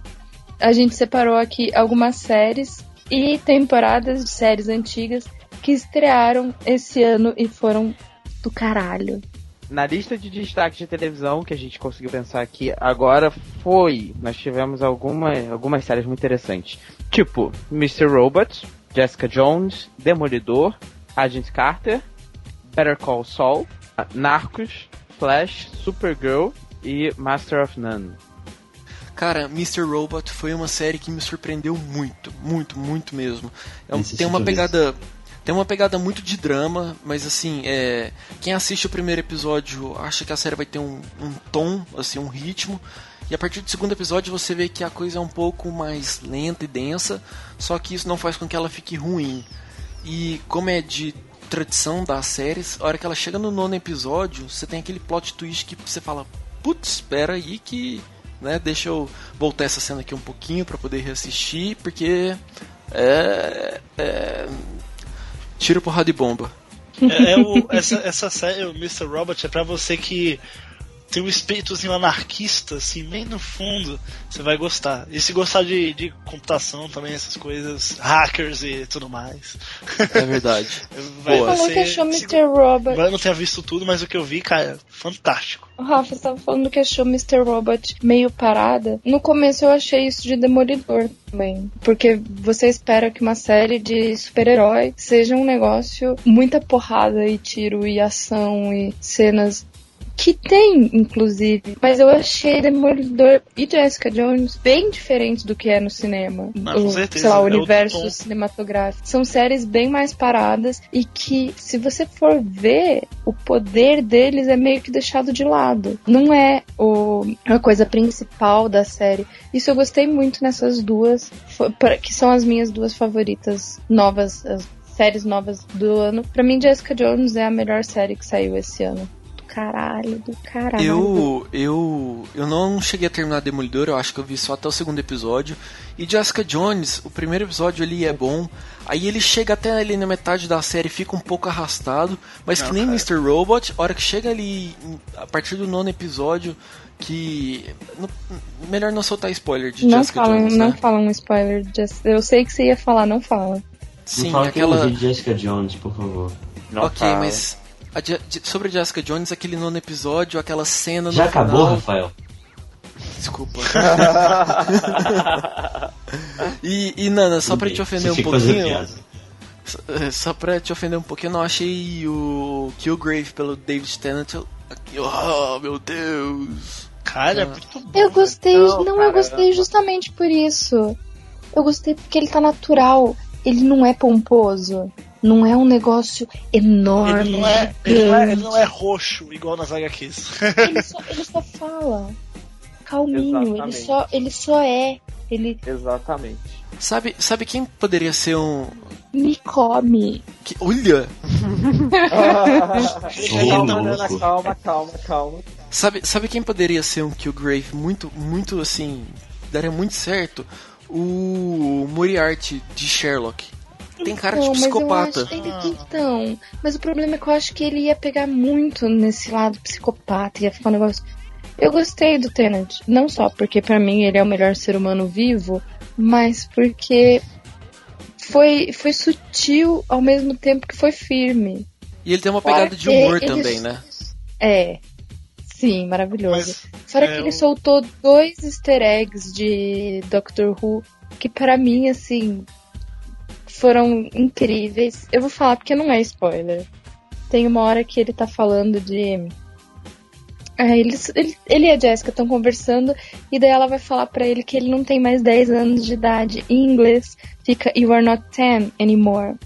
A gente separou aqui algumas séries e temporadas de séries antigas que estrearam esse ano e foram do caralho. Na lista de destaques de televisão que a gente conseguiu pensar aqui agora foi. Nós tivemos alguma, algumas séries muito interessantes. Tipo, Mr. Robot, Jessica Jones, Demolidor, Agent Carter, Better Call Saul, Narcos, Flash, Supergirl e Master of None. Cara, Mr. Robot foi uma série que me surpreendeu muito, muito, muito mesmo. É um- tem uma eu vi. Tem uma pegada muito de drama, mas assim, é, quem assiste o primeiro episódio acha que a série vai ter um, um tom, assim, um ritmo. E a partir do segundo episódio você vê que a coisa é um pouco mais lenta e densa, só que isso não faz com que ela fique ruim. E como é de tradição das séries, a hora que ela chega no nono episódio, você tem aquele plot twist que você fala, putz, espera aí que, né, deixa eu voltar essa cena aqui um pouquinho pra poder reassistir, porque é, é tiro porrada de bomba. É, é o, essa, essa série, o Mr. Robot, é pra você que tem um espíritozinho anarquista, assim, bem no fundo, você vai gostar. E se gostar de, de computação também, essas coisas, hackers e tudo mais. É verdade. Vai Boa. Falou ser- que achou se- Mr. Robot. Eu não tenha visto tudo, mas o que eu vi, cara, fantástico. O Rafa estava falando que achou Mr. Robot meio parada. No começo eu achei isso de Demolidor também. Porque você espera que uma série de super-herói seja um negócio muita porrada e tiro e ação e cenas. Que tem, inclusive. Mas eu achei Demolidor e Jessica Jones bem diferentes do que é no cinema. Ah, com o, certeza, sei lá, o é universo cinematográfico. São séries bem mais paradas e que, se você for ver, o poder deles é meio que deixado de lado. Não é o, a coisa principal da série. Isso eu gostei muito nessas duas, que são as minhas duas favoritas novas, as séries novas do ano. Pra mim, Jessica Jones é a melhor série que saiu esse ano. Caralho, do caralho. Eu, eu, eu não cheguei a terminar Demolidor, eu acho que eu vi só até o segundo episódio. E Jessica Jones, o primeiro episódio ali é bom, aí ele chega até ali na metade da série, fica um pouco arrastado, mas que Não, nem cara. Mr. Robot, a hora que chega ali, a partir do nono episódio, que. no- melhor não soltar spoiler de Não Jessica fala, Jones, não né? fala um spoiler. de Jess- Eu sei que você ia falar, não fala. Sim, não fala aquela. que eu vi Jessica Jones, por favor. Não ok, fala. mas. A sobre a Jessica Jones, aquele nono episódio, aquela cena no Já acabou, final. Rafael? Desculpa. e, e Nana, só pra te ofender um Você pouquinho. Só, eh, pra te ofender um pouquinho, eu não achei o Killgrave pelo David Tennant. eu- Oh, meu Deus. Cara, é Ah. muito bom. Eu gostei, Não, não, eu gostei justamente por isso. Eu gostei porque ele tá natural. Ele não é pomposo. Não é um negócio enorme. Ele não, é, ele, não é, ele não é roxo, igual nas HQs. Ele só, ele só fala. Calminho. Ele só, ele só é. Ele. Exatamente. Sabe, sabe quem poderia ser um. me come. Que, olha, calma, louco. Nana, calma, calma, calma. sabe, sabe quem poderia ser um Killgrave muito, muito assim, daria muito certo? O Moriarty de Sherlock. Tem cara de Não, mas eu psicopata. acho- ele- então, mas o problema é que eu acho que ele ia pegar muito nesse lado psicopata, ia ficar um negócio. Eu gostei do Tenant, não só porque pra mim ele é o melhor ser humano vivo, mas porque foi, foi sutil ao mesmo tempo que foi firme. E ele tem uma Fora pegada de humor ele- também, né? É. Sim, maravilhoso. Mas, Fora é, que ele o- soltou dois easter eggs de Doctor Who que pra mim, assim, foram incríveis. Eu vou falar porque não é spoiler. Tem uma hora que ele tá falando de. É, eles, ele, ele e a Jessica estão conversando e daí ela vai falar pra ele que ele não tem mais 10 anos de idade. Em inglês fica You are not 10 anymore.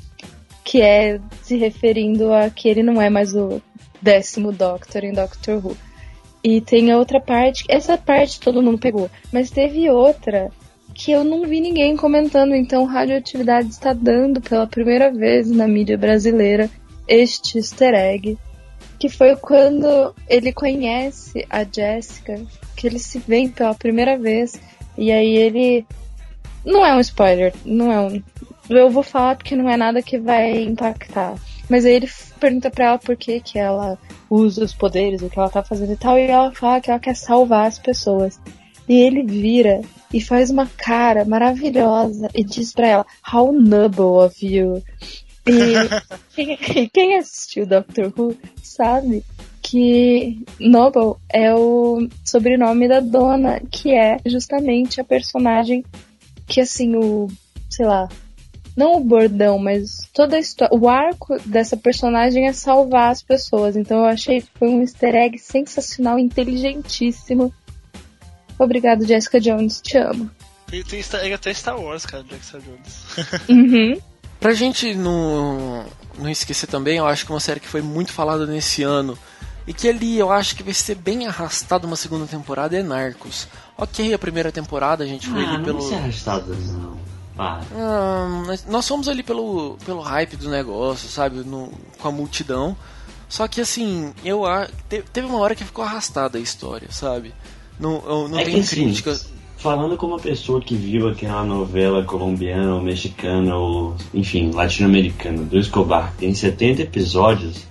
Que é se referindo a que ele não é mais o décimo Doctor em Doctor Who. E tem a outra parte, essa parte todo mundo pegou, mas teve outra que eu não vi ninguém comentando, então Radioatividade está dando pela primeira vez na mídia brasileira este easter egg, que foi quando ele conhece a Jessica, que eles se veem pela primeira vez, e aí ele não é um spoiler, não é um eu vou falar porque não é nada que vai impactar. Mas aí ele pergunta pra ela por que que ela usa os poderes, o que ela tá fazendo e tal, e ela fala que ela quer salvar as pessoas. E ele vira e faz uma cara maravilhosa e diz pra ela, How noble of you. E quem, assistiu Doctor Who sabe que Noble é o sobrenome da dona, que é justamente a personagem que assim, o, sei lá, não o bordão, mas toda a história, o arco dessa personagem é salvar as pessoas. Então eu achei que foi um easter egg sensacional, inteligentíssimo. Obrigado, Jessica Jones, te amo. Tem, tem é até Star Wars, cara, Star Jones. Uhum. Pra gente não, não esquecer também, eu acho que uma série que foi muito falada nesse ano e que ali eu acho que vai ser bem arrastada uma segunda temporada é Narcos. Ok, a primeira temporada a gente foi Ah, ali não pelo. vai ser arrastado, não. Para. Ah, nós- fomos ali pelo, pelo hype do negócio, sabe? No- com a multidão. Só que assim, eu teve uma hora que ficou arrastada a história, sabe? Não, não É tem que, assim. Falando como uma pessoa que viu aquela novela colombiana ou mexicana ou, enfim, latino-americana do Escobar, que tem 70 episódios,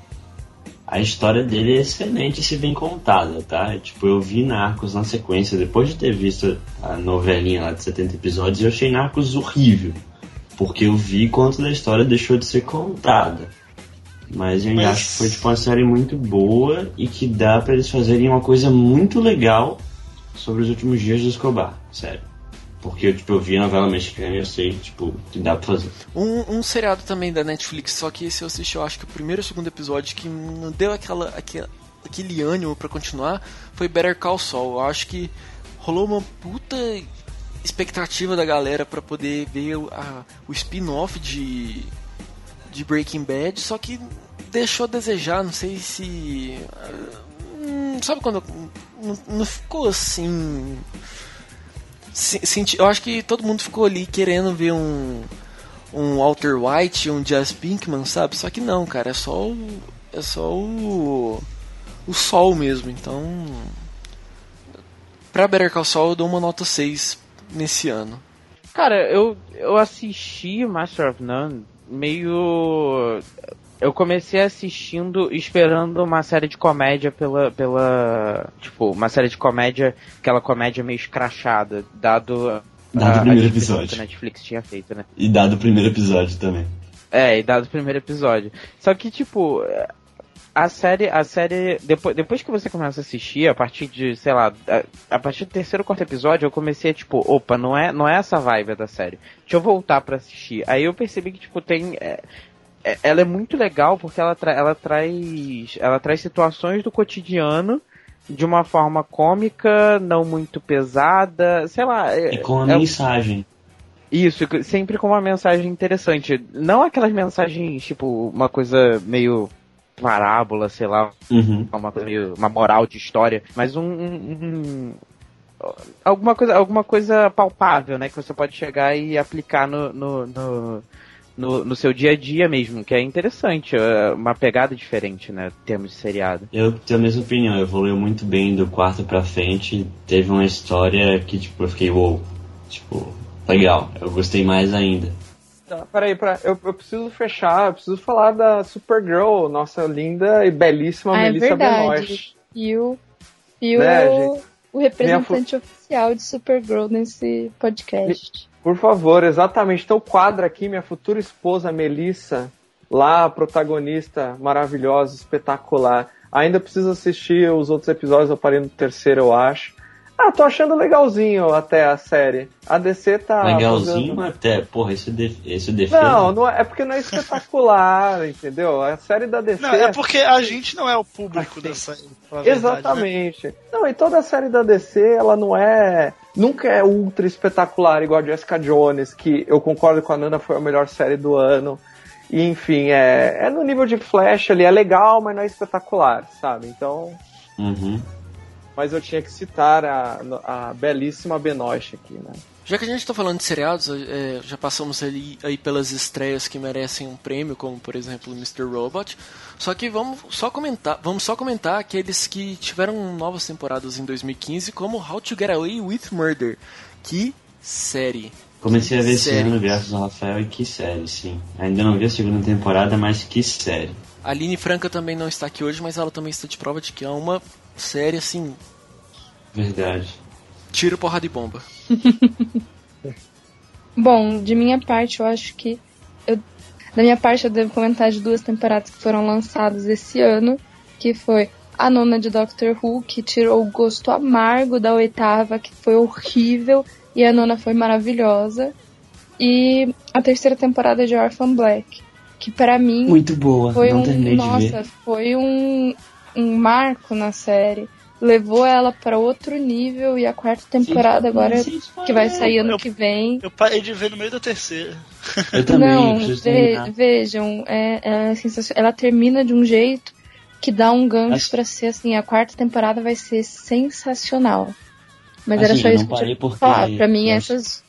a história dele é excelente se bem contada, tá? Tipo, eu vi Narcos na sequência, depois de ter visto a novelinha lá de 70 episódios, eu achei Narcos horrível. Porque eu vi quanto da história deixou de ser contada. Mas eu Mas- acho que foi tipo uma série muito boa e que dá pra eles fazerem uma coisa muito legal sobre os últimos dias do Escobar, sério. Porque tipo, eu vi a novela mexicana e eu sei, tipo, que dá pra fazer. Um, um seriado também da Netflix, só que esse eu assisti, eu acho que o primeiro e o segundo episódio que não deu aquela, aquele ânimo pra continuar foi Better Call Saul. Eu acho que rolou uma puta expectativa da galera pra poder ver o, o spin-off de, de Breaking Bad, só que deixou a desejar, não sei se. Hum, sabe quando. Não, não ficou assim. se- senti- eu acho que todo mundo ficou ali querendo ver um um Walter White, um Jazz Pinkman, sabe? Só que não, cara, é só o é só o o sol mesmo. Então, pra Better Call Saul eu dou uma nota 6 nesse ano. Cara, eu, eu assisti Master of None meio. Eu comecei assistindo esperando uma série de comédia pela. pela. Tipo, uma série de comédia, aquela comédia meio escrachada, dado. Dado o a- primeiro a descrição episódio. que a Netflix tinha feito, né? E dado o primeiro episódio também. É, e dado o primeiro episódio. Só que, tipo, a série, a série, depois, depois que você começa a assistir, a partir de, sei lá, a, a partir do terceiro ou quarto episódio, eu comecei a, tipo, opa, não é, não é essa vibe da série. Deixa eu voltar pra assistir. Aí eu percebi que, tipo, tem. é- ela é muito legal porque ela, tra ela traz. Ela traz situações do cotidiano de uma forma cômica, não muito pesada, sei lá. E com a é- mensagem. isso, sempre com uma mensagem interessante. Não aquelas mensagens, tipo, uma coisa meio parábola, sei lá, Uhum. uma, coisa meio, uma moral de história, mas um, um- um- alguma coisa alguma coisa palpável, né, que você pode chegar e aplicar no, no, no, no, no seu dia a dia mesmo, que é interessante, é uma pegada diferente, né, termos de seriado. Eu tenho a mesma opinião, evoluiu muito bem do quarto pra frente. Teve uma história que, tipo, eu fiquei, wow, tipo, legal, eu gostei mais ainda. Tá, peraí, pra, eu, eu preciso fechar, eu preciso falar da Supergirl, nossa linda e belíssima Ah, é Melissa verdade. Benoist. E o, e Né, o, gente? o representante oficial de Supergirl nesse podcast. Por favor, exatamente. Então, o quadro aqui, minha futura esposa Melissa, lá, protagonista maravilhosa, espetacular. Ainda preciso assistir os outros episódios, eu parei no terceiro, eu acho. Ah, tô achando legalzinho até a série. A DC tá. Legalzinho fazendo- até, porra, esse, de, esse defeito. Não, não é, é porque não é espetacular, entendeu? A série da DC. Não, é porque a gente não é o público dessa. falar a verdade, né? Exatamente. Não, e toda a série da DC, ela não é. Nunca é ultra espetacular, igual a Jessica Jones, que eu concordo com a Nana, foi a melhor série do ano. E, enfim, é, é no nível de Flash ali, é legal, mas não é espetacular, sabe? Então. Uhum. Mas eu tinha que citar a, a belíssima Benoist aqui, né? Já que a gente tá falando de seriados, é, já passamos ali, aí pelas estreias que merecem um prêmio, como por exemplo Mr. Robot. Só que vamos só comentar, vamos só comentar aqueles que tiveram novas temporadas em 2015, como How to Get Away with Murder. Que série! Comecei a ver esse ano, graças ao Rafael, e que série, sim. Ainda não vi a segunda temporada, mas que série. A Aline Franca também não está aqui hoje, mas ela também está de prova de que é uma série assim, Verdade. tiro, porrada e bomba. Bom, de minha parte, eu acho que. Eu, da minha parte, eu devo comentar de duas temporadas que foram lançadas esse ano, que foi a nona de Doctor Who, que tirou o gosto amargo da oitava, que foi horrível, e a nona foi maravilhosa. E a terceira temporada de Orphan Black, que pra mim Muito boa, foi não um, terminei de nossa, ver. foi um, um marco na série. Levou ela pra outro nível e a quarta temporada agora que vai sair ano Eu- que vem. Eu parei de ver no meio da terceira. Eu também, Não, ve- terminar. vejam, é, é sensacional. Ela termina de um jeito que dá um gancho Acho- pra ser assim, a quarta temporada vai ser sensacional. Mas Assim, era só eu isso não que eu tinha porque falar. Pra mim, eu essas,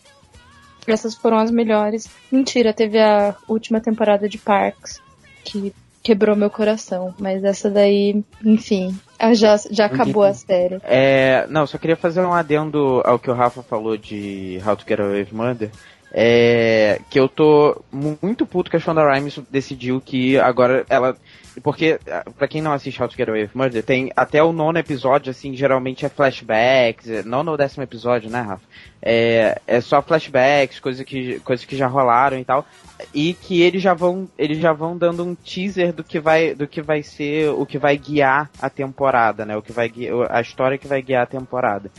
essas foram as melhores. Mentira, teve a última temporada de Parks, que quebrou meu coração. Mas essa daí, enfim, ah, já, já acabou a série. É, não, só queria fazer um adendo ao que o Rafa falou de How to Get Away with Murder. É, que eu tô mu- muito puto que a Shonda Rhimes decidiu que agora ela. Porque, ah, pra quem não assiste How to Get Away with Murder, tem até o nono episódio, assim, geralmente é flashbacks. é- Nono ou décimo episódio, né, Rafa? É, é só flashbacks, coisas que, coisas que já rolaram e tal. E que eles já vão. Eles já vão dando um teaser do que vai, do que vai ser, o que vai guiar a temporada, né? O que vai a história que vai guiar a temporada.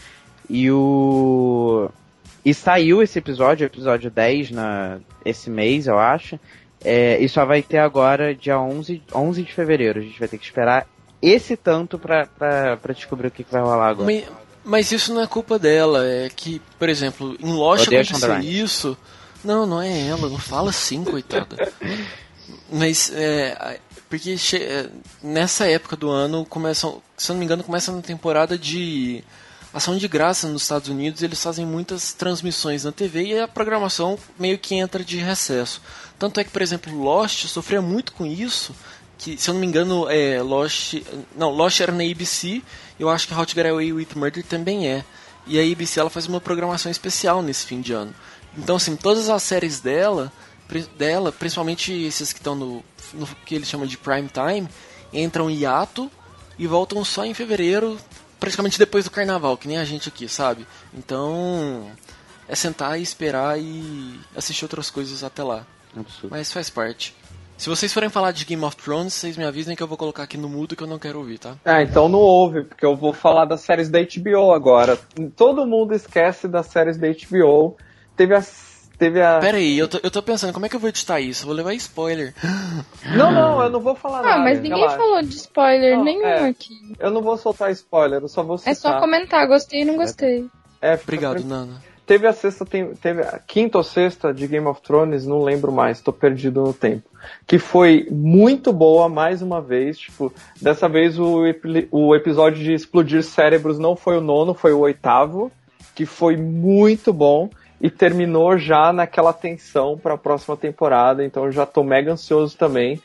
E o. E saiu esse episódio, episódio 10, na, esse mês, eu acho. É, e só vai ter agora, dia 11, 11 de fevereiro. A gente vai ter que esperar esse tanto pra, pra, pra descobrir o que, que vai rolar agora. Mas, mas isso não é culpa dela, é que, por exemplo, em Lost Odeio aconteceu isso. Não, não é ela, não fala assim, coitada. Mas é. Porque é, nessa época do ano começam. Se eu não me engano, começa na temporada de ação de graça nos Estados Unidos, eles fazem muitas transmissões na TV e a programação meio que entra de recesso. Tanto é que, por exemplo, Lost sofria muito com isso, que se eu não me engano, é, Lost, não, Lost era na ABC, eu acho que How to Get Away with Murder também é. E a ABC ela faz uma programação especial nesse fim de ano. Então, assim, todas as séries dela, dela principalmente esses que estão no, no que eles chamam de prime time, entram em hiato e voltam só em fevereiro, praticamente depois do carnaval, que nem a gente aqui, sabe? Então, é sentar e esperar e assistir outras coisas até lá. Absurdo. Mas faz parte. Se vocês forem falar de Game of Thrones, vocês me avisem que eu vou colocar aqui no mudo que eu não quero ouvir, tá? Ah, então não ouve, porque eu vou falar das séries da HBO agora. Todo mundo esquece das séries da HBO. Teve as. Teve a. Pera aí, eu tô, eu tô pensando, como é que eu vou editar isso? Eu vou levar spoiler. Não, não, eu não vou falar Ah, nada. mas ninguém relaxa. falou de spoiler Não, nenhum é. aqui. Eu não vou soltar spoiler, eu só vou citar. É só comentar, gostei e não gostei. É, fica Obrigado, tranquilo. Nana. Teve a sexta, tem- teve a quinta ou sexta de Game of Thrones, não lembro mais, tô perdido no tempo. Que foi muito boa, mais uma vez. Tipo, dessa vez o, o episódio de explodir cérebros não foi o nono, foi o oitavo, que foi muito bom. E terminou já naquela tensão para a próxima temporada, então eu já tô mega ansioso também.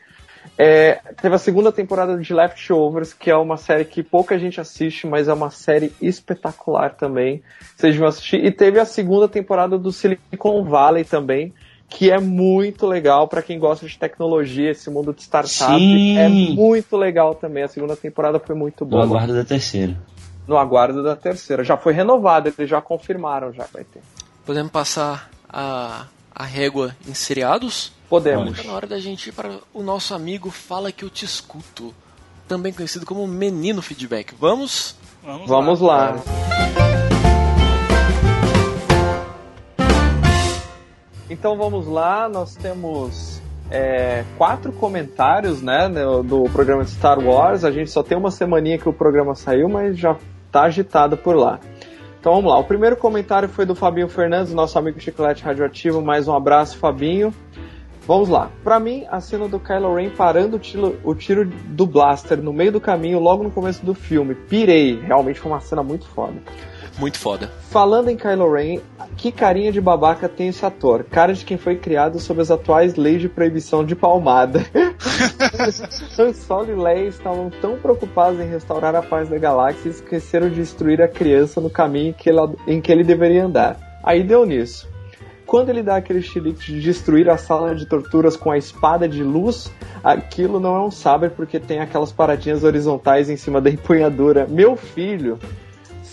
É, teve a segunda temporada de Leftovers, que é uma série que pouca gente assiste, mas é uma série espetacular também. Vocês vão assistir. E teve a segunda temporada do Silicon Valley também, que é muito legal para quem gosta de tecnologia, esse mundo de startup. Sim. É muito legal também. A segunda temporada foi muito No boa. aguardo da terceira. No aguardo da terceira. Já foi renovada, eles já confirmaram já vai ter. Podemos passar a, a régua em seriados? Podemos. Tá na hora da gente ir para o nosso amigo Fala Que Eu Te Escuto, também conhecido como Menino Feedback. Vamos? Vamos, Vamos lá. Então vamos lá, nós temos é, quatro comentários né, no- do programa de Star Wars. A gente só tem uma semaninha que o programa saiu, mas já tá agitado por lá. Então vamos lá. O primeiro comentário foi do Fabinho Fernandes, nosso amigo Chiclete Radioativo. Mais um abraço, Fabinho. Vamos lá. Pra mim, a cena do Kylo Ren parando o tiro, o tiro do blaster no meio do caminho, logo no começo do filme. Pirei. Realmente foi uma cena muito foda. Muito foda. Falando em Kylo Ren, que carinha de babaca tem esse ator? Cara de quem foi criado sob as atuais leis de proibição de palmada. Han Solo e Leia estavam tão preocupados em restaurar a paz da galáxia e esqueceram de destruir a criança no caminho que ela- em que ele deveria andar. Aí deu nisso. Quando ele dá aquele chilique de destruir a sala de torturas com a espada de luz, aquilo não é um sabre porque tem aquelas paradinhas horizontais em cima da empunhadura. Meu filho,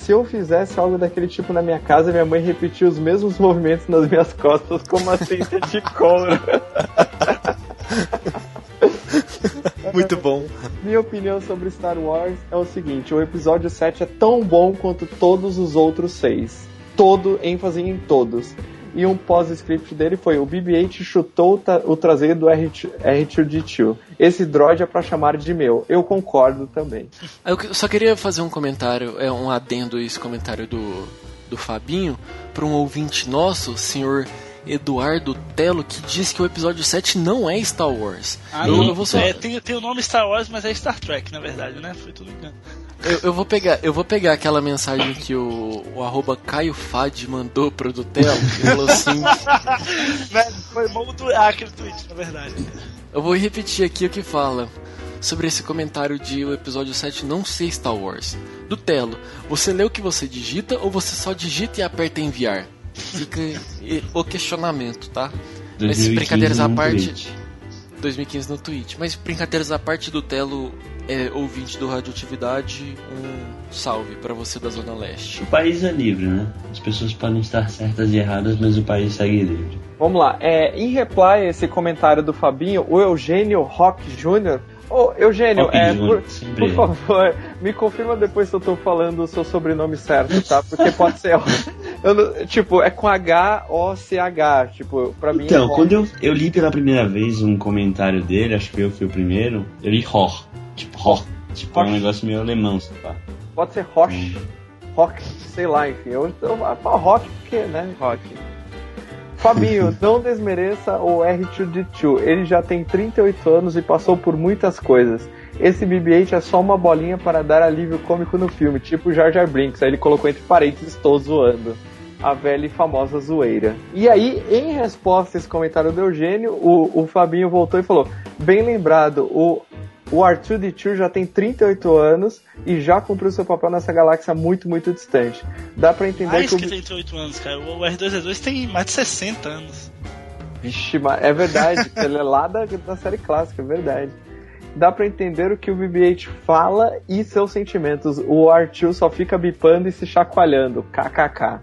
se eu fizesse algo daquele tipo na minha casa, minha mãe repetia os mesmos movimentos nas minhas costas como a cinta de couro. Muito bom. Minha opinião sobre Star Wars é o seguinte: o episódio 7 é tão bom quanto todos os outros seis. Todo, ênfase em todos. E um pós-script dele foi: o BB-8 chutou o traseiro do R2- R2D2. Esse droid é pra chamar de meu. Eu concordo também. Eu só queria fazer um comentário, é um adendo a esse comentário do, do Fabinho, para um ouvinte nosso, senhor Eduardo Telo, que diz que o episódio 7 não é Star Wars. Ah, eu, não. eu vou só, É, tem, tem o nome Star Wars, mas é Star Trek, na verdade, né? Foi tudo engano. Eu, eu vou pegar, eu vou pegar aquela mensagem que o, o arroba Caio Fad mandou pro do Telo, que falou assim. Foi bom do ah, aquele tweet, na verdade. Eu vou repetir aqui o que fala sobre esse comentário de o episódio 7 não ser Star Wars. Do Telo, você lê o que você digita ou você só digita e aperta enviar? Fica o questionamento, tá? Mas 2015 brincadeiras à parte. Twitch. 2015 no Twitch. Mas brincadeiras à parte do Telo, é, ouvinte do Radioatividade, um salve pra você da Zona Leste. O país é livre, né? As pessoas podem estar certas e erradas, mas o país segue livre. Vamos lá. É, em reply a esse comentário do Fabinho, o Eugênio Rock Jr. Ô, Eugênio, Rock é, Jr., por, por é. favor, me confirma depois se eu tô falando o seu sobrenome certo, tá? Porque pode ser. eu não- tipo, é com H-O-C-H. Tipo, pra mim. é Então, Rock. quando eu, eu li pela primeira vez um comentário dele, acho que eu fui o primeiro, eu li Hor. Tipo, Hor. Tipo, é um Rock. negócio meio alemão, sei lá. Pode ser Roche. Rock, sei lá, enfim. Eu, eu vou falar Rock porque, né? Rock. Fabinho, não desmereça o R2D2. Ele já tem 38 anos e passou por muitas coisas. Esse BB-8 é só uma bolinha para dar alívio cômico no filme, tipo Jar Jar Brinks. Aí ele colocou entre parênteses, estou zoando. A velha e famosa zoeira. E aí, em resposta a esse comentário do Eugênio, o, o Fabinho voltou e falou: Bem lembrado, o, o R2D2 já tem 38 anos e já cumpriu seu papel nessa galáxia muito, muito distante. Dá pra entender Mais que o. que 38 anos, cara. O R2D2 tem mais de 60 anos. Vixe, mas é verdade, ele é lá da, da série clássica, é verdade. Dá pra entender o que o BB-8 fala e seus sentimentos. O R2 só fica bipando e se chacoalhando. KKK.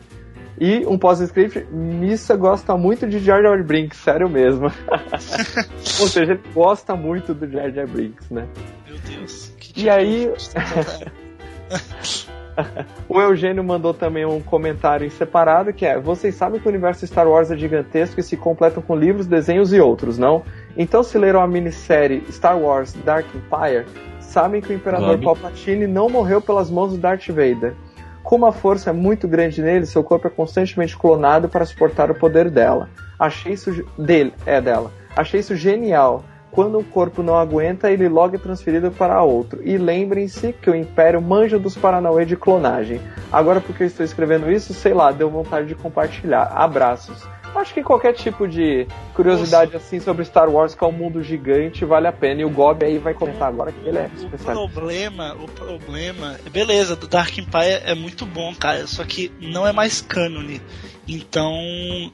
E um pós-script, Missa gosta muito de Jar Jar Brinks, sério mesmo. Ou seja, ele gosta muito do Jar Jar Brinks, né? Meu Deus. Que E aí, o Eugênio mandou também um comentário em separado que é: Vocês sabem que o universo Star Wars é gigantesco e se completam com livros, desenhos e outros, não? Então, se leram a minissérie Star Wars Dark Empire, sabem que o Imperador. Palpatine não morreu pelas mãos do Darth Vader. Como a força é muito grande nele, seu corpo é constantemente clonado para suportar o poder dela. Achei isso dele, é dela. Achei isso genial. quando o corpo não aguenta, ele logo é transferido para outro. E lembrem-se que o Império manja dos Paranauê de clonagem. Agora, porque eu estou escrevendo isso, sei lá, deu vontade de compartilhar. Abraços. Acho que qualquer tipo de curiosidade assim sobre Star Wars, que é um mundo gigante, vale a pena. E o Gob aí vai comentar agora que ele é O especialista. problema, o problema, beleza, do Dark Empire é muito bom, cara, só que não é mais cânone. Então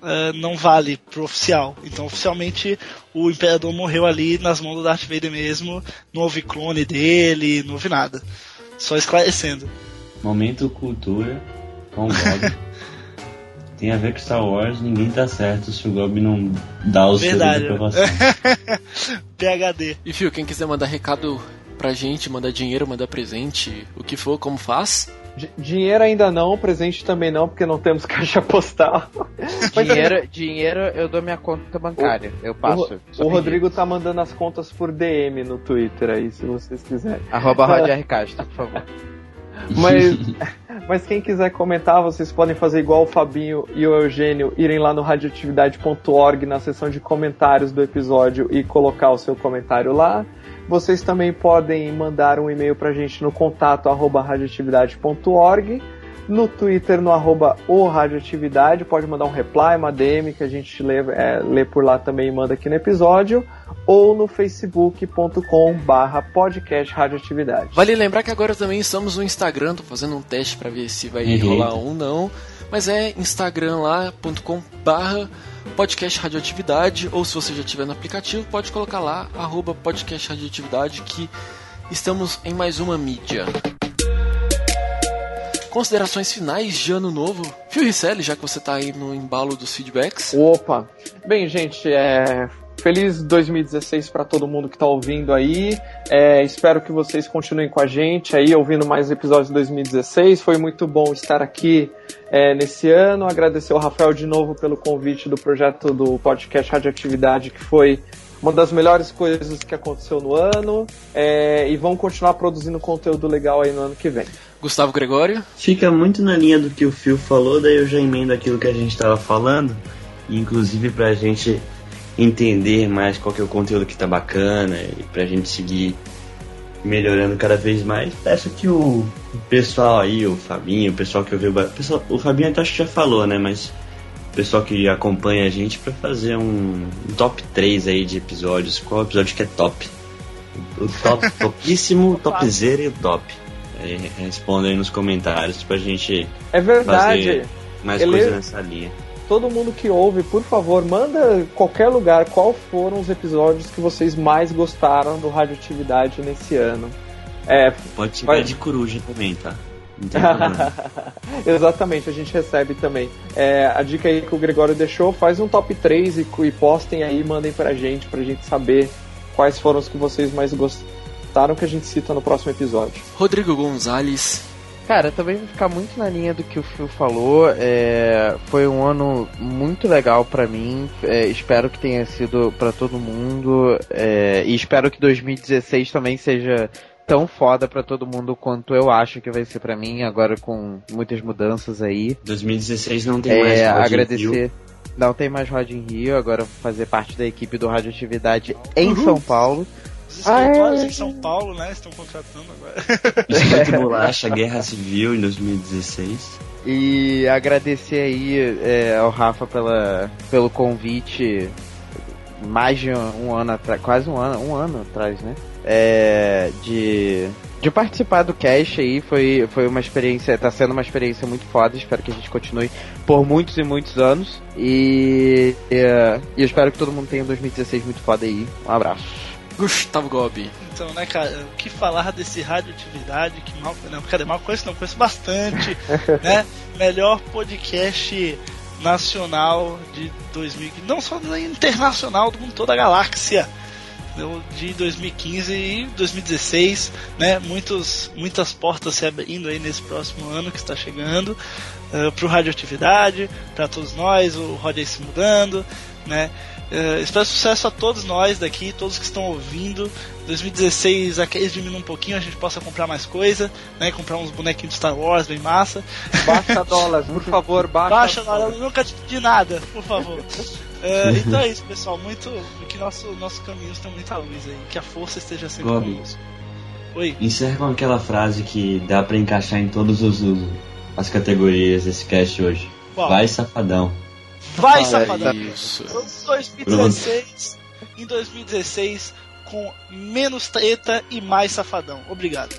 é, não vale pro oficial. Então oficialmente o Imperador morreu ali nas mãos do Darth Vader mesmo. Não houve clone dele, não houve nada. Só esclarecendo. Momento cultura com o Gob. Tem a ver com Star Wars, ninguém tá certo se o Gob não dá de Verdade. aprovação. PHD. E Fio, quem quiser mandar recado pra gente, mandar dinheiro, mandar presente, o que for, como faz? Di- Dinheiro ainda não, presente também não, porque não temos caixa postal. Mas Dinheiro, dinheiro eu dou minha conta bancária. Eu passo. O pedir. Rodrigo tá mandando as contas por DM no Twitter aí, se vocês quiserem. Arroba Rod R. Castro, por favor. Mas, mas quem quiser comentar, vocês podem fazer igual o Fabinho e o Eugênio, irem lá no radioatividade.org na seção de comentários do episódio e colocar o seu comentário lá. Vocês também podem mandar um e-mail pra gente no contato radioatividade.org, no Twitter no arroba o radioatividade, pode mandar um reply, uma DM que a gente lê, é, lê por lá também e manda aqui no episódio, ou no facebook.com barra podcast radioatividade. Vale lembrar que agora também estamos no Instagram, tô fazendo um teste pra ver se vai Eita. rolar ou não. Mas é instagram lá.com barra podcast radioatividade, ou se você já tiver no aplicativo, pode colocar lá, arroba podcast radioatividade, que estamos em mais uma mídia. Considerações finais de ano novo. Fio Ricelli, já que você tá aí no embalo dos feedbacks. Opa! Bem, gente, é... feliz 2016 para todo mundo que tá ouvindo aí. É, espero que vocês continuem com a gente aí, ouvindo mais episódios de 2016. Foi muito bom estar aqui é, nesse ano. Agradecer ao Rafael de novo pelo convite do projeto do podcast Radioatividade, que foi uma das melhores coisas que aconteceu no ano. É, e vamos continuar produzindo conteúdo legal aí no ano que vem. Gustavo Gregório. Fica muito na linha do que o Phil falou, daí eu já emendo aquilo que a gente estava falando, inclusive pra gente entender mais qual que é o conteúdo que tá bacana e pra gente seguir melhorando cada vez mais. Peço que o pessoal aí, o Fabinho, o pessoal que ouviu, pessoal, o Fabinho até acho que já falou, né, mas o pessoal que acompanha a gente pra fazer um, um top 3 aí de episódios, qual episódio que é top? O top, topíssimo, o topzera e o top. Aí responda aí nos comentários pra gente É verdade. fazer mais Ele- coisa nessa linha. todo mundo que ouve, por favor, manda qualquer lugar qual foram os episódios que vocês mais gostaram do Radioatividade nesse ano. É, Pode ser Vai- de coruja também, tá? Exatamente, a gente recebe também. É, a dica aí que o Gregório deixou, faz um top 3 e, e postem aí, mandem pra gente, pra gente saber quais foram os que vocês mais gostaram, que a gente cita no próximo episódio. Rodrigo Gonzalez. Cara, também vou ficar muito na linha do que o Phil falou. É, foi um ano muito legal pra mim. É, espero que tenha sido pra todo mundo. É, e espero que 2016 também seja tão foda pra todo mundo quanto eu acho que vai ser pra mim, agora com muitas mudanças aí. 2016 não tem mais É, Roger Hill. agradecer. Não tem mais Rod em Rio, agora vou fazer parte da equipe do Radioatividade em São Paulo. Os escritórios em São Paulo, né? Estão contratando agora. Biscoito Bolacha, Guerra Civil em 2016. E agradecer aí é, ao Rafa pela, pelo convite mais de um ano atrás, quase um ano, um ano atrás, né? É, de, de participar do cast aí, foi, foi uma experiência, tá sendo uma experiência muito foda, espero que a gente continue por muitos e muitos anos. E, é, e eu espero que todo mundo tenha um 2016 muito foda aí. Um abraço. Gustavo Gobi. Então, né, cara, o que falar desse radioatividade que mal. Não, cadê? Mal conheço, não, conheço bastante, né? Melhor podcast nacional de 2000, não só internacional, do mundo toda a galáxia. entendeu? De 2015 e 2016, né? Muitos, muitas portas se abrindo aí nesse próximo ano que está chegando uh, para o radioatividade, para todos nós, o Roger se mudando, né? É, espero sucesso a todos nós daqui, todos que estão ouvindo. 2016 a crise diminui um pouquinho, a gente possa comprar mais coisa, né? Comprar uns bonequinhos de Star Wars bem massa. Baixa dólares, por favor, baixa. Baixa, não, eu nunca de nada, por favor. É, então é isso, pessoal. Muito que nosso nossos caminhos tem muita luz aí, que a força esteja sempre Gobi. conosco. Oi. Encerra com aquela frase que dá pra encaixar em todas os, os- as categorias desse cast hoje. Qual? Vai, safadão. Vai, Ah, safadão. Isso. Em 2016, em 2016 com menos treta e mais safadão. Obrigado.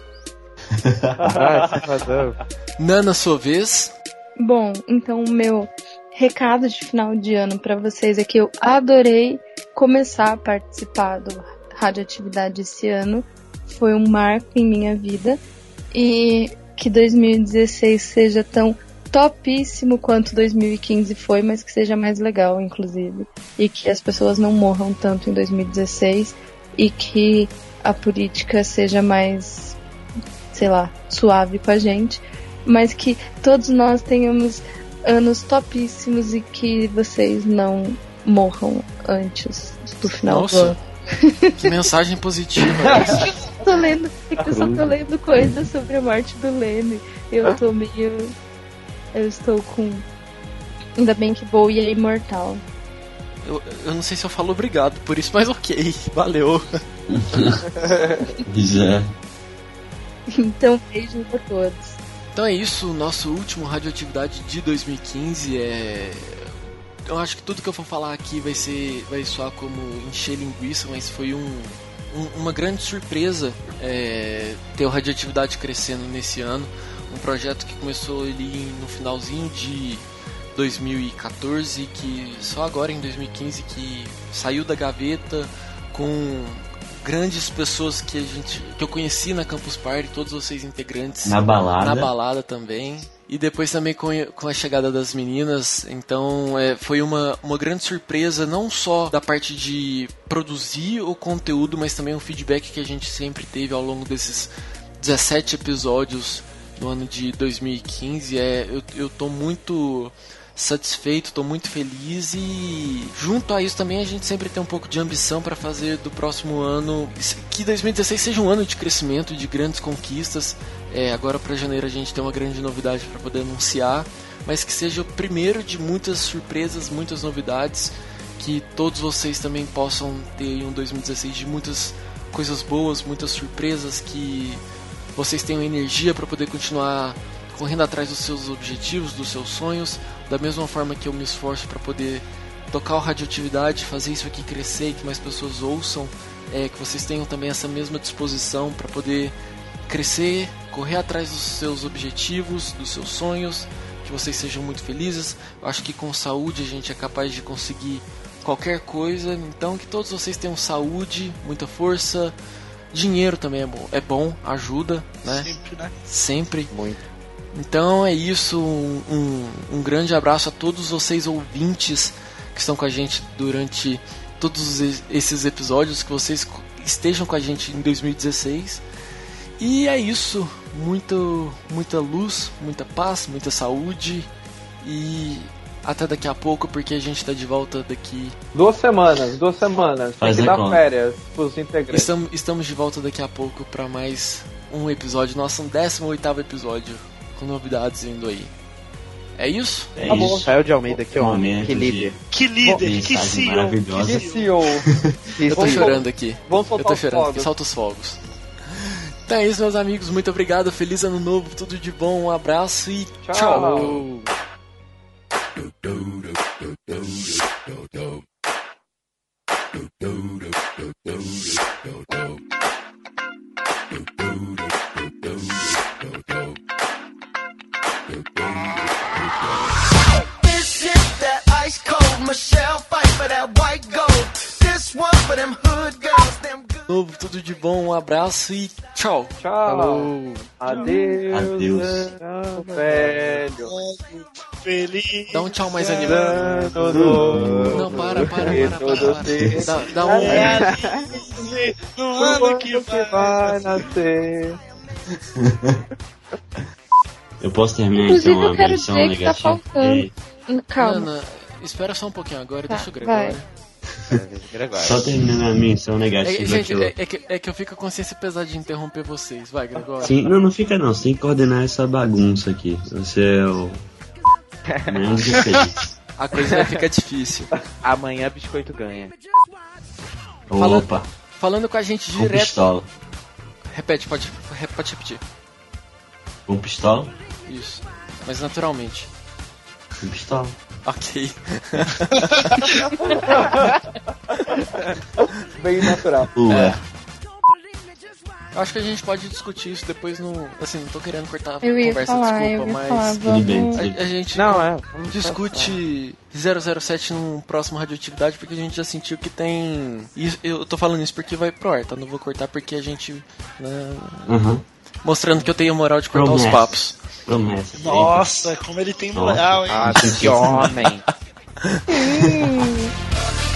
Safadão. Nana, sua vez. Bom, então o meu recado de final de ano pra vocês é que eu adorei começar a participar do Radioatividade esse ano. Foi um marco em minha vida e que 2016 seja tão topíssimo quanto 2015 foi, mas que seja mais legal, inclusive. E que as pessoas não morram tanto em 2016 e que a política seja mais, sei lá, suave com a gente, mas que todos nós tenhamos anos topíssimos e que vocês não morram antes do final Nossa. do ano. Que mensagem positiva. Tô lendo, eu só tô lendo coisas sobre a morte do Lenny. Eu tô meio. Eu estou com. Ainda bem que Bowie é imortal. Eu, eu não sei se eu falo obrigado por isso, mas ok. Valeu. Já. Então, beijos a todos. Então é isso, o nosso último Radioatividade de 2015 é. Eu acho que tudo que eu for falar aqui vai ser. vai soar como encher linguiça, mas foi um, um- uma grande surpresa é, ter o Radioatividade crescendo nesse ano. Projeto que começou ali no finalzinho de 2014, que só agora em 2015 que saiu da gaveta com grandes pessoas que a gente que eu conheci na Campus Party, todos vocês integrantes Na balada. na balada também. E depois também com, com a chegada das meninas. Então é, foi uma, uma grande surpresa, não só da parte de produzir o conteúdo, mas também o feedback que a gente sempre teve ao longo desses 17 episódios no ano de 2015. É, eu, eu tô muito satisfeito, tô muito feliz e junto a isso também a gente sempre tem um pouco de ambição para fazer do próximo ano que 2016 seja um ano de crescimento, de grandes conquistas. É, agora para janeiro a gente tem uma grande novidade para poder anunciar, mas que seja o primeiro de muitas surpresas, muitas novidades, que todos vocês também possam ter um 2016 de muitas coisas boas, muitas surpresas, que vocês tenham energia para poder continuar correndo atrás dos seus objetivos, dos seus sonhos, da mesma forma que eu me esforço para poder tocar o radioatividade, fazer isso aqui crescer e que mais pessoas ouçam, é, que vocês tenham também essa mesma disposição para poder crescer, correr atrás dos seus objetivos, dos seus sonhos, que vocês sejam muito felizes. Eu acho que com saúde a gente é capaz de conseguir qualquer coisa, então que todos vocês tenham saúde, muita força, dinheiro também é bom, é bom ajuda, né? Sempre, né? Sempre. Muito. Então é isso, um, um, grande abraço a todos vocês ouvintes que estão com a gente durante todos es- esses episódios, que vocês estejam com a gente em 2016. E é isso, muito, muita luz, muita paz, muita saúde e até daqui a pouco, porque a gente está de volta daqui. Duas semanas, duas semanas. Tem Faz que a dar conta. férias pros integrantes. Estamos, estamos de volta daqui a pouco para mais um episódio, nosso 18 episódio, com novidades vindo aí. É isso? É Tá isso. Rafael de Almeida, que homem, Momento que de líder. Que líder, que CEO. Que CEO. Eu tô chorando aqui. Vamos Eu soltar tô os chorando aqui, fogos. solta os fogos. Então é isso, meus amigos. Muito obrigado. Feliz ano novo, tudo de bom. Um abraço e Tchau. tchau. Novo, tudo de bom. Um abraço e tchau. Tchau. Adeus. Adeus. ano velho. Feliz. Dá um tchau mais animado. Novo. Não, para, para, para, para. Dá, dá um. Realize no o ano que vai. vai nascer. Eu posso terminar Inclusive, então a eu quero menção dizer que tá negativa? faltando. Ei, Calma. Ana, espera só um pouquinho agora. Tá, Deixa o Gregório. Só terminando a menção É, negativa gente, que eu... é, é que, é que eu fico com a consciência pesada de interromper vocês. Vai, Gregório. Sim, não, não fica não, você tem que coordenar essa bagunça aqui. Você é o. Menos que feliz. A coisa vai ficar difícil. Amanhã biscoito ganha. Fala- Opa, Falando com a gente com direto. pistola. Repete, pode, pode repetir. Com pistola? Isso. Mas naturalmente. Com pistola. Ok. Bem natural. Ué, Eu acho que a gente pode discutir isso depois no. Assim, não tô querendo cortar a Eu conversa, falar, desculpa, mas. falar, bem. vamos... A, a gente Não, é. vamos discute 007 num próximo radioatividade porque a gente já sentiu que tem. Isso, eu tô falando isso porque vai pro ar, tá? Não vou cortar porque a gente. né, aham. mostrando que eu tenho moral de cortar os Promessa. papos. Promessa. Nossa, como ele tem moral, hein? Ah, que homem.